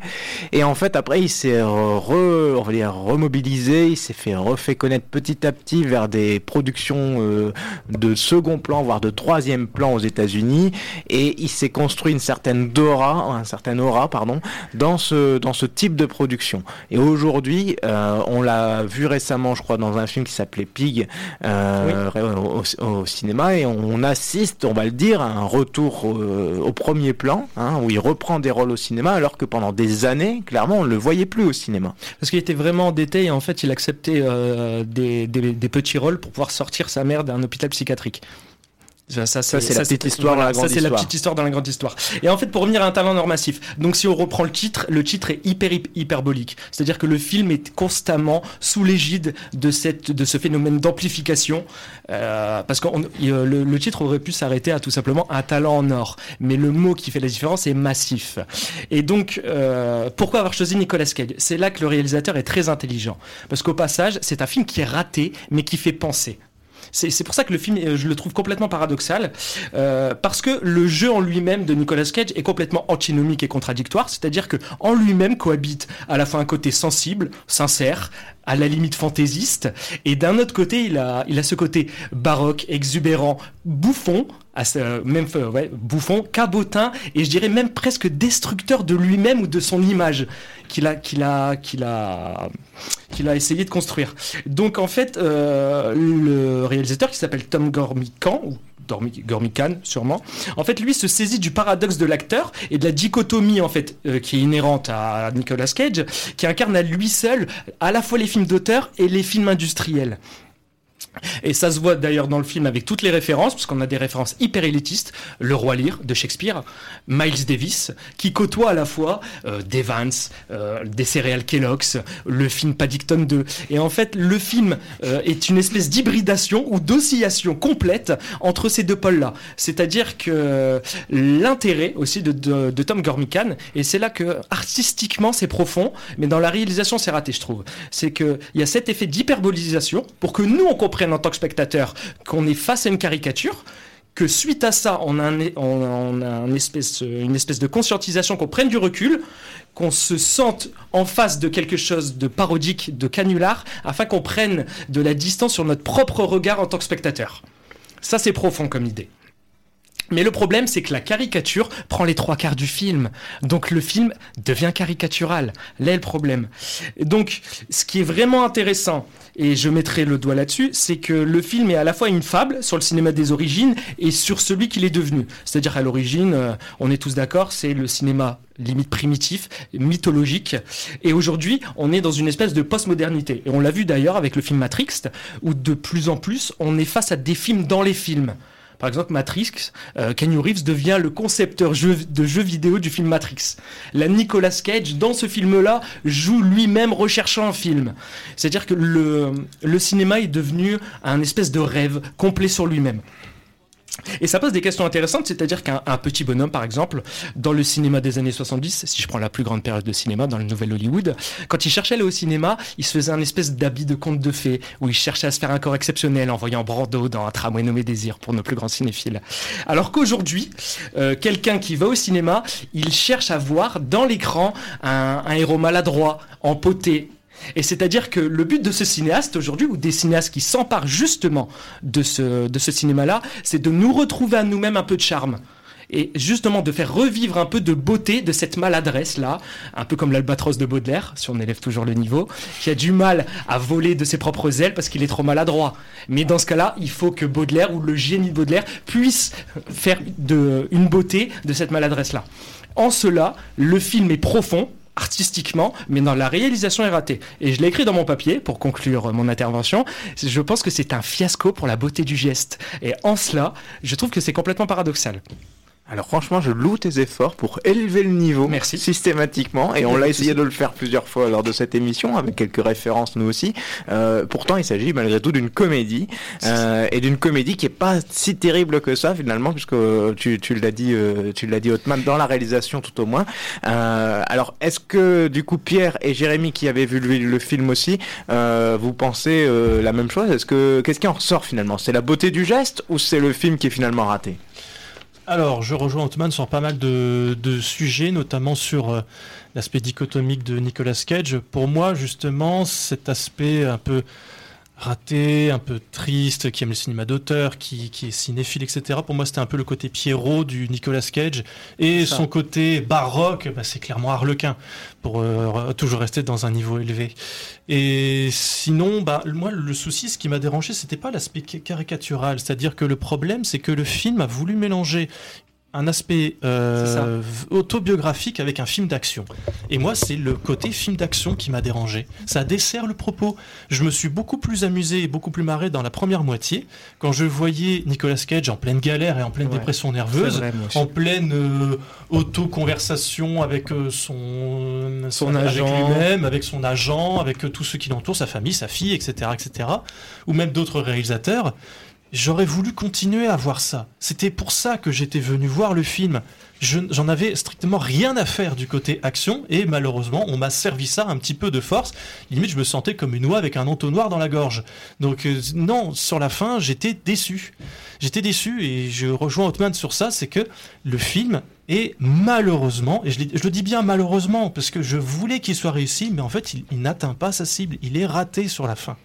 Et en fait après il s'est re, remobilisé il s'est fait refait connaître petit à petit vers des productions euh, de second plan voire de troisième plan aux États-Unis. Et il s'est construit une certaine aura un certain aura pardon dans ce dans ce type de production. Et aujourd'hui euh, on l'a vu récemment je crois dans un film qui s'appelait Pig euh, au, cinéma et on, assiste, on va le dire, à un retour au, premier plan, hein, où il reprend des rôles au cinéma, alors que pendant des années, clairement, on ne le voyait plus au cinéma. Parce qu'il était vraiment endetté et en fait, il acceptait euh, des, petits rôles pour pouvoir sortir sa mère d'un hôpital psychiatrique. Ça, ça c'est la petite histoire dans la grande Ça, c'est la petite histoire dans la grande histoire. Et en fait, pour revenir à un talent normatif, donc si on reprend le titre, le titre est hyper hyperbolique. C'est-à-dire que le film est constamment sous l'égide de cette de ce phénomène d'amplification, euh, parce que le, le, titre aurait pu s'arrêter à tout simplement un talent en or, mais le mot qui fait la différence est massif. Et donc, euh, pourquoi avoir choisi Nicolas Cage? C'est là que le réalisateur est très intelligent, parce qu'au passage, c'est un film qui est raté, mais qui fait penser. C'est pour ça que le film, euh, je le trouve complètement paradoxal, euh, parce que le jeu en lui-même de Nicolas Cage est complètement antinomique et contradictoire, c'est-à-dire que en lui-même cohabite à la fois un côté sensible, sincère, à la limite fantaisiste, et d'un autre côté, il a, il a ce côté baroque, exubérant, bouffon, à ce, même ouais, bouffon, cabotin, et je dirais même presque destructeur de lui-même ou de son image qu'il a, qu'il a, qu'il a, qu'il a essayé de construire. Donc en fait, euh, le réalisateur qui s'appelle Tom Gormican, Gormican sûrement. En fait, lui se saisit du paradoxe de l'acteur et de la dichotomie en fait euh, qui est inhérente à Nicolas Cage, qui incarne à lui seul à la fois les films d'auteur et les films industriels. Et ça se voit d'ailleurs dans le film avec toutes les références, parce qu'on a des références hyper élitistes. Le Roi Lear de Shakespeare, Miles Davis, qui côtoie à la fois euh, des Vance, euh, des céréales Kellogg's, le film Paddington 2. Et en fait, le film euh, est une espèce d'hybridation ou d'oscillation complète entre ces deux pôles-là. C'est-à-dire que l'intérêt aussi de, de, Tom Gormican, et c'est là que artistiquement c'est profond, mais dans la réalisation c'est raté, je trouve. C'est qu'il y a cet effet d'hyperbolisation pour que nous on comprenne en tant que spectateur qu'on est face à une caricature, que suite à ça, on a, un, espèce, une espèce de conscientisation, qu'on prenne du recul, qu'on se sente en face de quelque chose de parodique, de canular, afin qu'on prenne de la distance sur notre propre regard en tant que spectateur. Ça, c'est profond comme idée. Mais le problème, c'est que la caricature prend les trois quarts du film. Donc le film devient caricatural. Là est le problème. Donc, ce qui est vraiment intéressant, et je mettrai le doigt là-dessus, c'est que le film est à la fois une fable sur le cinéma des origines et sur celui qu'il est devenu. C'est-à-dire à, l'origine, euh, on est tous d'accord, c'est le cinéma limite primitif, mythologique. Et aujourd'hui, on est dans une espèce de postmodernité. Et on l'a vu d'ailleurs avec le film Matrix, où de plus en plus, on est face à des films dans les films. Par exemple, Matrix, euh, Reeves devient le concepteur de jeux vidéo du film Matrix. La Nicolas Cage, dans ce film-là, joue lui-même recherchant un film. C'est-à-dire que le, le cinéma est devenu un espèce de rêve complet sur lui-même. Et ça pose des questions intéressantes, c'est-à-dire qu'un petit bonhomme, par exemple, dans le cinéma des années 70, si je prends la plus grande période de cinéma, dans le Nouvel Hollywood, quand il cherchait à aller au cinéma, il se faisait un espèce d'habit de conte de fées, où il cherchait à se faire un corps exceptionnel en voyant Brando dans un tramway nommé Désir, pour nos plus grands cinéphiles. Alors qu'aujourd'hui, euh, quelqu'un qui va au cinéma, il cherche à voir dans l'écran un, un héros maladroit, empoté, et c'est-à-dire que le but de ce cinéaste aujourd'hui, ou des cinéastes qui s'emparent justement de ce, de ce cinéma-là, c'est de nous retrouver à nous-mêmes un peu de charme et justement de faire revivre un peu de beauté de cette maladresse là, un peu comme l'albatros de Baudelaire, si on élève toujours le niveau, qui a du mal à voler de ses propres ailes parce qu'il est trop maladroit. Mais dans ce cas-là, il faut que Baudelaire ou le génie de Baudelaire puisse faire de, une beauté de cette maladresse là. En cela, le film est profond, artistiquement, mais dans la réalisation est ratée. Et je l'ai écrit dans mon papier pour conclure mon intervention. Je pense que c'est un fiasco pour la beauté du geste. Et en cela, je trouve que c'est complètement paradoxal. Alors franchement, je loue tes efforts pour élever le niveau Merci. systématiquement, et on l'a essayé de le faire plusieurs fois lors de cette émission, avec quelques références nous aussi. Euh, pourtant, il s'agit malgré tout d'une comédie, euh, et d'une comédie qui est pas si terrible que ça finalement, puisque tu, tu l'as dit, euh, tu l'as dit Hotman dans la réalisation tout au moins. Euh, alors, est-ce que du coup Pierre et Jérémy qui avaient vu le, le film aussi, euh, vous pensez euh, la même chose? Est-ce que qu'est-ce qui en ressort finalement? C'est la beauté du geste ou c'est le film qui est finalement raté? Alors, je rejoins Otman sur pas mal de, sujets, notamment sur euh, l'aspect dichotomique de Nicolas Cage. Pour moi, justement, cet aspect un peu raté, un peu triste, qui aime le cinéma d'auteur, qui, est cinéphile, etc. Pour moi, c'était un peu le côté Pierrot du Nicolas Cage. Et son côté baroque, bah, c'est clairement Harlequin, pour euh, toujours rester dans un niveau élevé. Et sinon, bah, moi, le souci, ce qui m'a dérangé, c'était pas l'aspect caricatural. C'est-à-dire que le problème, c'est que le film a voulu mélanger un aspect euh, autobiographique avec un film d'action. Et moi, c'est le côté film d'action qui m'a dérangé. Ça dessert le propos. Je me suis beaucoup plus amusé et beaucoup plus marré dans la première moitié quand je voyais Nicolas Cage en pleine galère et en pleine dépression nerveuse, en pleine euh, auto-conversation avec euh, son, son agent, lui-même, avec son agent, avec tous ceux qui l'entourent, sa famille, sa fille, etc., etc., ou même d'autres réalisateurs. J'aurais voulu continuer à voir ça. C'était pour ça que j'étais venu voir le film. J'en avais strictement rien à faire du côté action et malheureusement on m'a servi ça un petit peu de force. Limite je me sentais comme une oie avec un entonnoir dans la gorge. Donc euh, non, sur la fin j'étais déçu. J'étais déçu et je rejoins Hotman sur ça, c'est que le film est malheureusement, et je, le dis bien malheureusement parce que je voulais qu'il soit réussi, mais en fait il n'atteint pas sa cible. Il est raté sur la fin.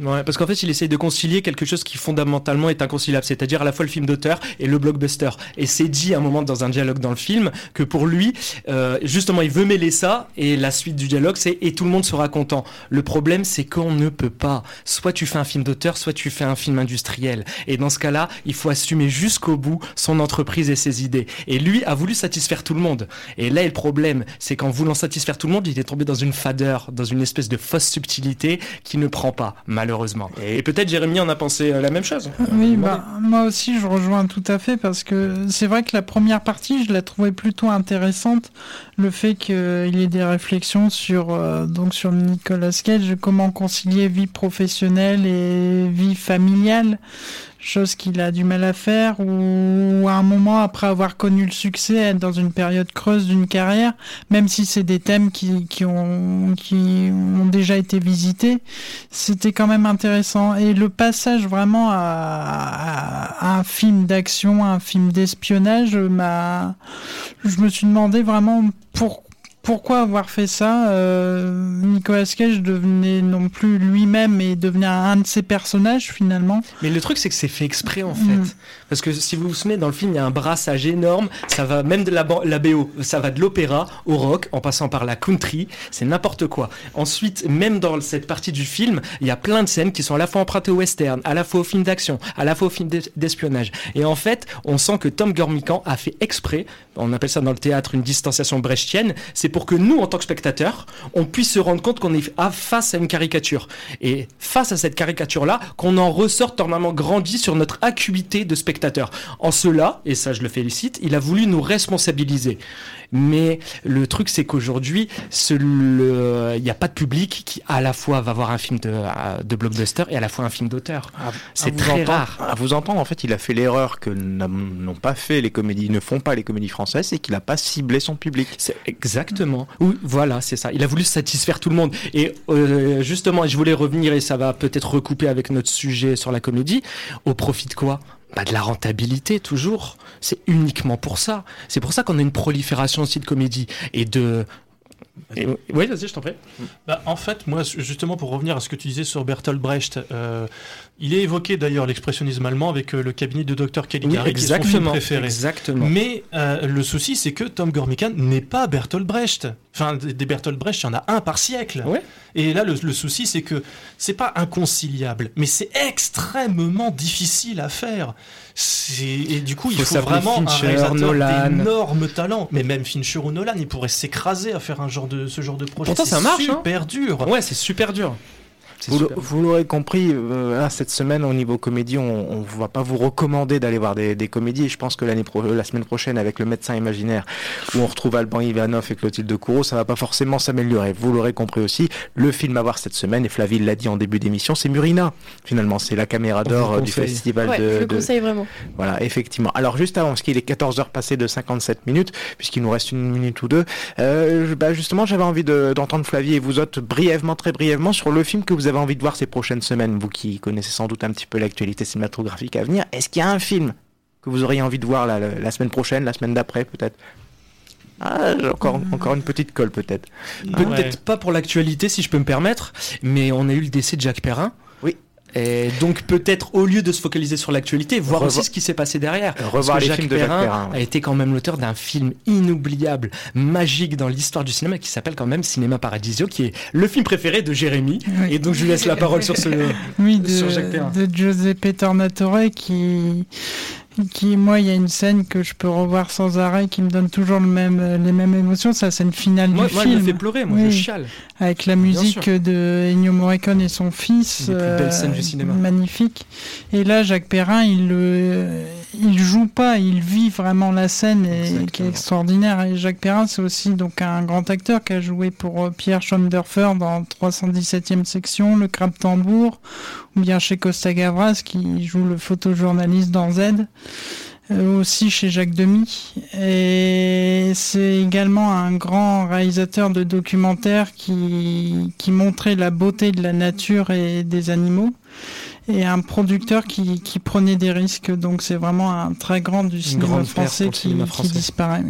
Ouais, parce qu'en fait, il essaye de concilier quelque chose qui fondamentalement est inconciliable, c'est-à-dire à la fois le film d'auteur et le blockbuster. Et c'est dit à un moment dans un dialogue dans le film que pour lui, euh, justement, il veut mêler ça et la suite du dialogue, c'est et tout le monde sera content. Le problème, c'est qu'on ne peut pas. Soit tu fais un film d'auteur, soit tu fais un film industriel. Et dans ce cas-là, il faut assumer jusqu'au bout son entreprise et ses idées. Et lui a voulu satisfaire tout le monde. Et là, le problème, c'est qu'en voulant satisfaire tout le monde, il est tombé dans une fadeur, dans une espèce de fausse subtilité qui ne prend pas. Mal malheureusement. Et, peut-être Jérémy en a pensé euh, la même chose. Oui, bah, moi aussi je rejoins tout à fait parce que c'est vrai que la première partie, je la trouvais plutôt intéressante. Le fait qu'il y ait des réflexions sur, euh, donc sur Nicolas Cage, comment concilier vie professionnelle et vie familiale chose qu'il a du mal à faire, ou à un moment, après avoir connu le succès, être dans une période creuse d'une carrière, même si c'est des thèmes qui, qui, ont, qui ont déjà été visités, c'était quand même intéressant. Et le passage vraiment à, à un film d'action, un film d'espionnage, m'a, je me suis demandé vraiment pourquoi pourquoi avoir fait ça euh, Nicolas Cage devenait non plus lui-même et devenait un de ses personnages finalement. Mais le truc c'est que c'est fait exprès en fait. Mm. Parce que si vous vous souvenez dans le film il y a un brassage énorme, ça va même de la, la BO, ça va de l'opéra au rock en passant par la country, c'est n'importe quoi. Ensuite même dans cette partie du film il y a plein de scènes qui sont à la fois empruntées au western, à la fois au film d'action, à la fois au film d'espionnage. Et en fait on sent que Tom Gormican a fait exprès, on appelle ça dans le théâtre une distanciation brechtienne, c'est pour que nous, en tant que spectateurs, on puisse se rendre compte qu'on est face à une caricature. Et face à cette caricature-là, qu'on en ressorte normalement grandi sur notre acuité de spectateur. En cela, et ça je le félicite, il a voulu nous responsabiliser. Mais le truc, c'est qu'aujourd'hui, il n'y a pas de public qui à la fois va voir un film de, de blockbuster et à la fois un film d'auteur. c'est très rare. À vous entendre, en fait, il a fait l'erreur que n'ont pas fait les comédies, ne font pas les comédies françaises, c'est qu'il n'a pas ciblé son public. C'est exactement. Oui, voilà, c'est ça. Il a voulu satisfaire tout le monde. Et euh, justement, je voulais revenir et ça va peut-être recouper avec notre sujet sur la comédie. Au profit de quoi? Pas de la rentabilité toujours. C'est uniquement pour ça. C'est pour ça qu'on a une prolifération aussi de comédie et de oui, vas-y, je t'en prie. Bah, en fait, moi, justement, pour revenir à ce que tu disais sur Bertolt Brecht, euh, il est évoqué d'ailleurs l'expressionnisme allemand avec euh, le cabinet de Dr. Caligari, qui est son film préféré. Exactement. Mais euh, le souci, c'est que Tom Gormican n'est pas Bertolt Brecht. Enfin, des Bertolt Brecht, il y en a un par siècle. Et là, le, le souci, c'est que c'est pas inconciliable, mais c'est extrêmement difficile à faire. Et du coup, il faut, vraiment un réalisateur d'énorme talent. Mais même Fincher ou Nolan, ils pourraient s'écraser à faire un genre de, ce genre de projet. Pourtant, ça marche. C'est super dur. Ouais, c'est super dur. Vous, l'aurez compris, euh, cette semaine au niveau comédie, on ne va pas vous recommander d'aller voir des, comédies. je pense que l'année la semaine prochaine, avec le médecin imaginaire, où on retrouve Alban Ivanov et Clotilde Courreau, ça va pas forcément s'améliorer. Vous l'aurez compris aussi, le film à voir cette semaine, et Flavie l'a dit en début d'émission, c'est Murina. Finalement, c'est la caméra d'or euh, du festival ouais, de. Je le conseille vraiment. Voilà, effectivement. Alors juste avant, parce qu'il est 14h passé de 57 minutes, puisqu'il nous reste une minute ou deux, euh, bah, justement, j'avais envie d'entendre Flavie et vous autres brièvement, très brièvement, sur le film que vous avez envie de voir ces prochaines semaines, vous qui connaissez sans doute un petit peu l'actualité cinématographique à venir, est-ce qu'il y a un film que vous auriez envie de voir la, semaine prochaine, la semaine d'après peut-être? Ah, encore, encore une petite colle peut-être. Peut-être pas pour l'actualité si je peux me permettre, mais on a eu le décès de Jacques Perrin. Et donc peut-être au lieu de se focaliser sur l'actualité, voir aussi ce qui s'est passé derrière. Revoir Parce que Jacques Perrin, a été quand même l'auteur d'un film inoubliable, magique dans l'histoire du cinéma, qui s'appelle quand même Cinéma Paradisio, qui est le film préféré de Jérémy. Et donc je lui laisse la parole sur ce oui, de, sur Jacques Perrin. de Giuseppe Tornatore qui qui, moi, il y a une scène que je peux revoir sans arrêt qui me donne toujours le même, les mêmes émotions. C'est la scène finale moi, du moi, film. Moi, me fait pleurer, moi, je chiale. Avec la musique de Ennio Morricone et son fils. Une des plus belles scènes du cinéma. Magnifique. Et là, Jacques Perrin, il le, il joue pas, il vit vraiment la scène et qui est extraordinaire. Et Jacques Perrin, c'est aussi donc un grand acteur qui a joué pour Pierre Schoendorfer dans 317e section, Le Crabe Tambour, ou bien chez Costa Gavras qui joue le photojournaliste dans Z. Euh, aussi chez Jacques Demy. Et c'est également un grand réalisateur de documentaires qui, qui montrait la beauté de la nature et des animaux. Et un producteur qui, qui prenait des risques. Donc c'est vraiment un très grand du cinéma français, qui, cinéma français qui disparaît.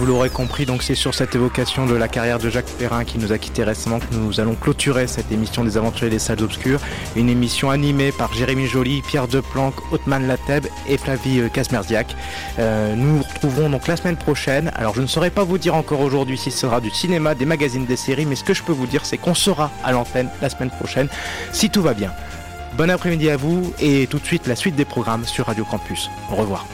Vous l'aurez compris, donc c'est sur cette évocation de la carrière de Jacques Perrin qui nous a quitté récemment que nous allons clôturer cette émission des Aventuriers des Salles Obscures. Une émission animée par Jérémy Joly, Pierre Deplanque, Otman Lateb et Flavie Kasmerziak. Euh, nous nous retrouverons donc la semaine prochaine. Alors je ne saurais pas vous dire encore aujourd'hui si ce sera du cinéma, des magazines, des séries, mais ce que je peux vous dire c'est qu'on sera à l'antenne la semaine prochaine si tout va bien. Bon après-midi à vous et tout de suite la suite des programmes sur Radio Campus. Au revoir.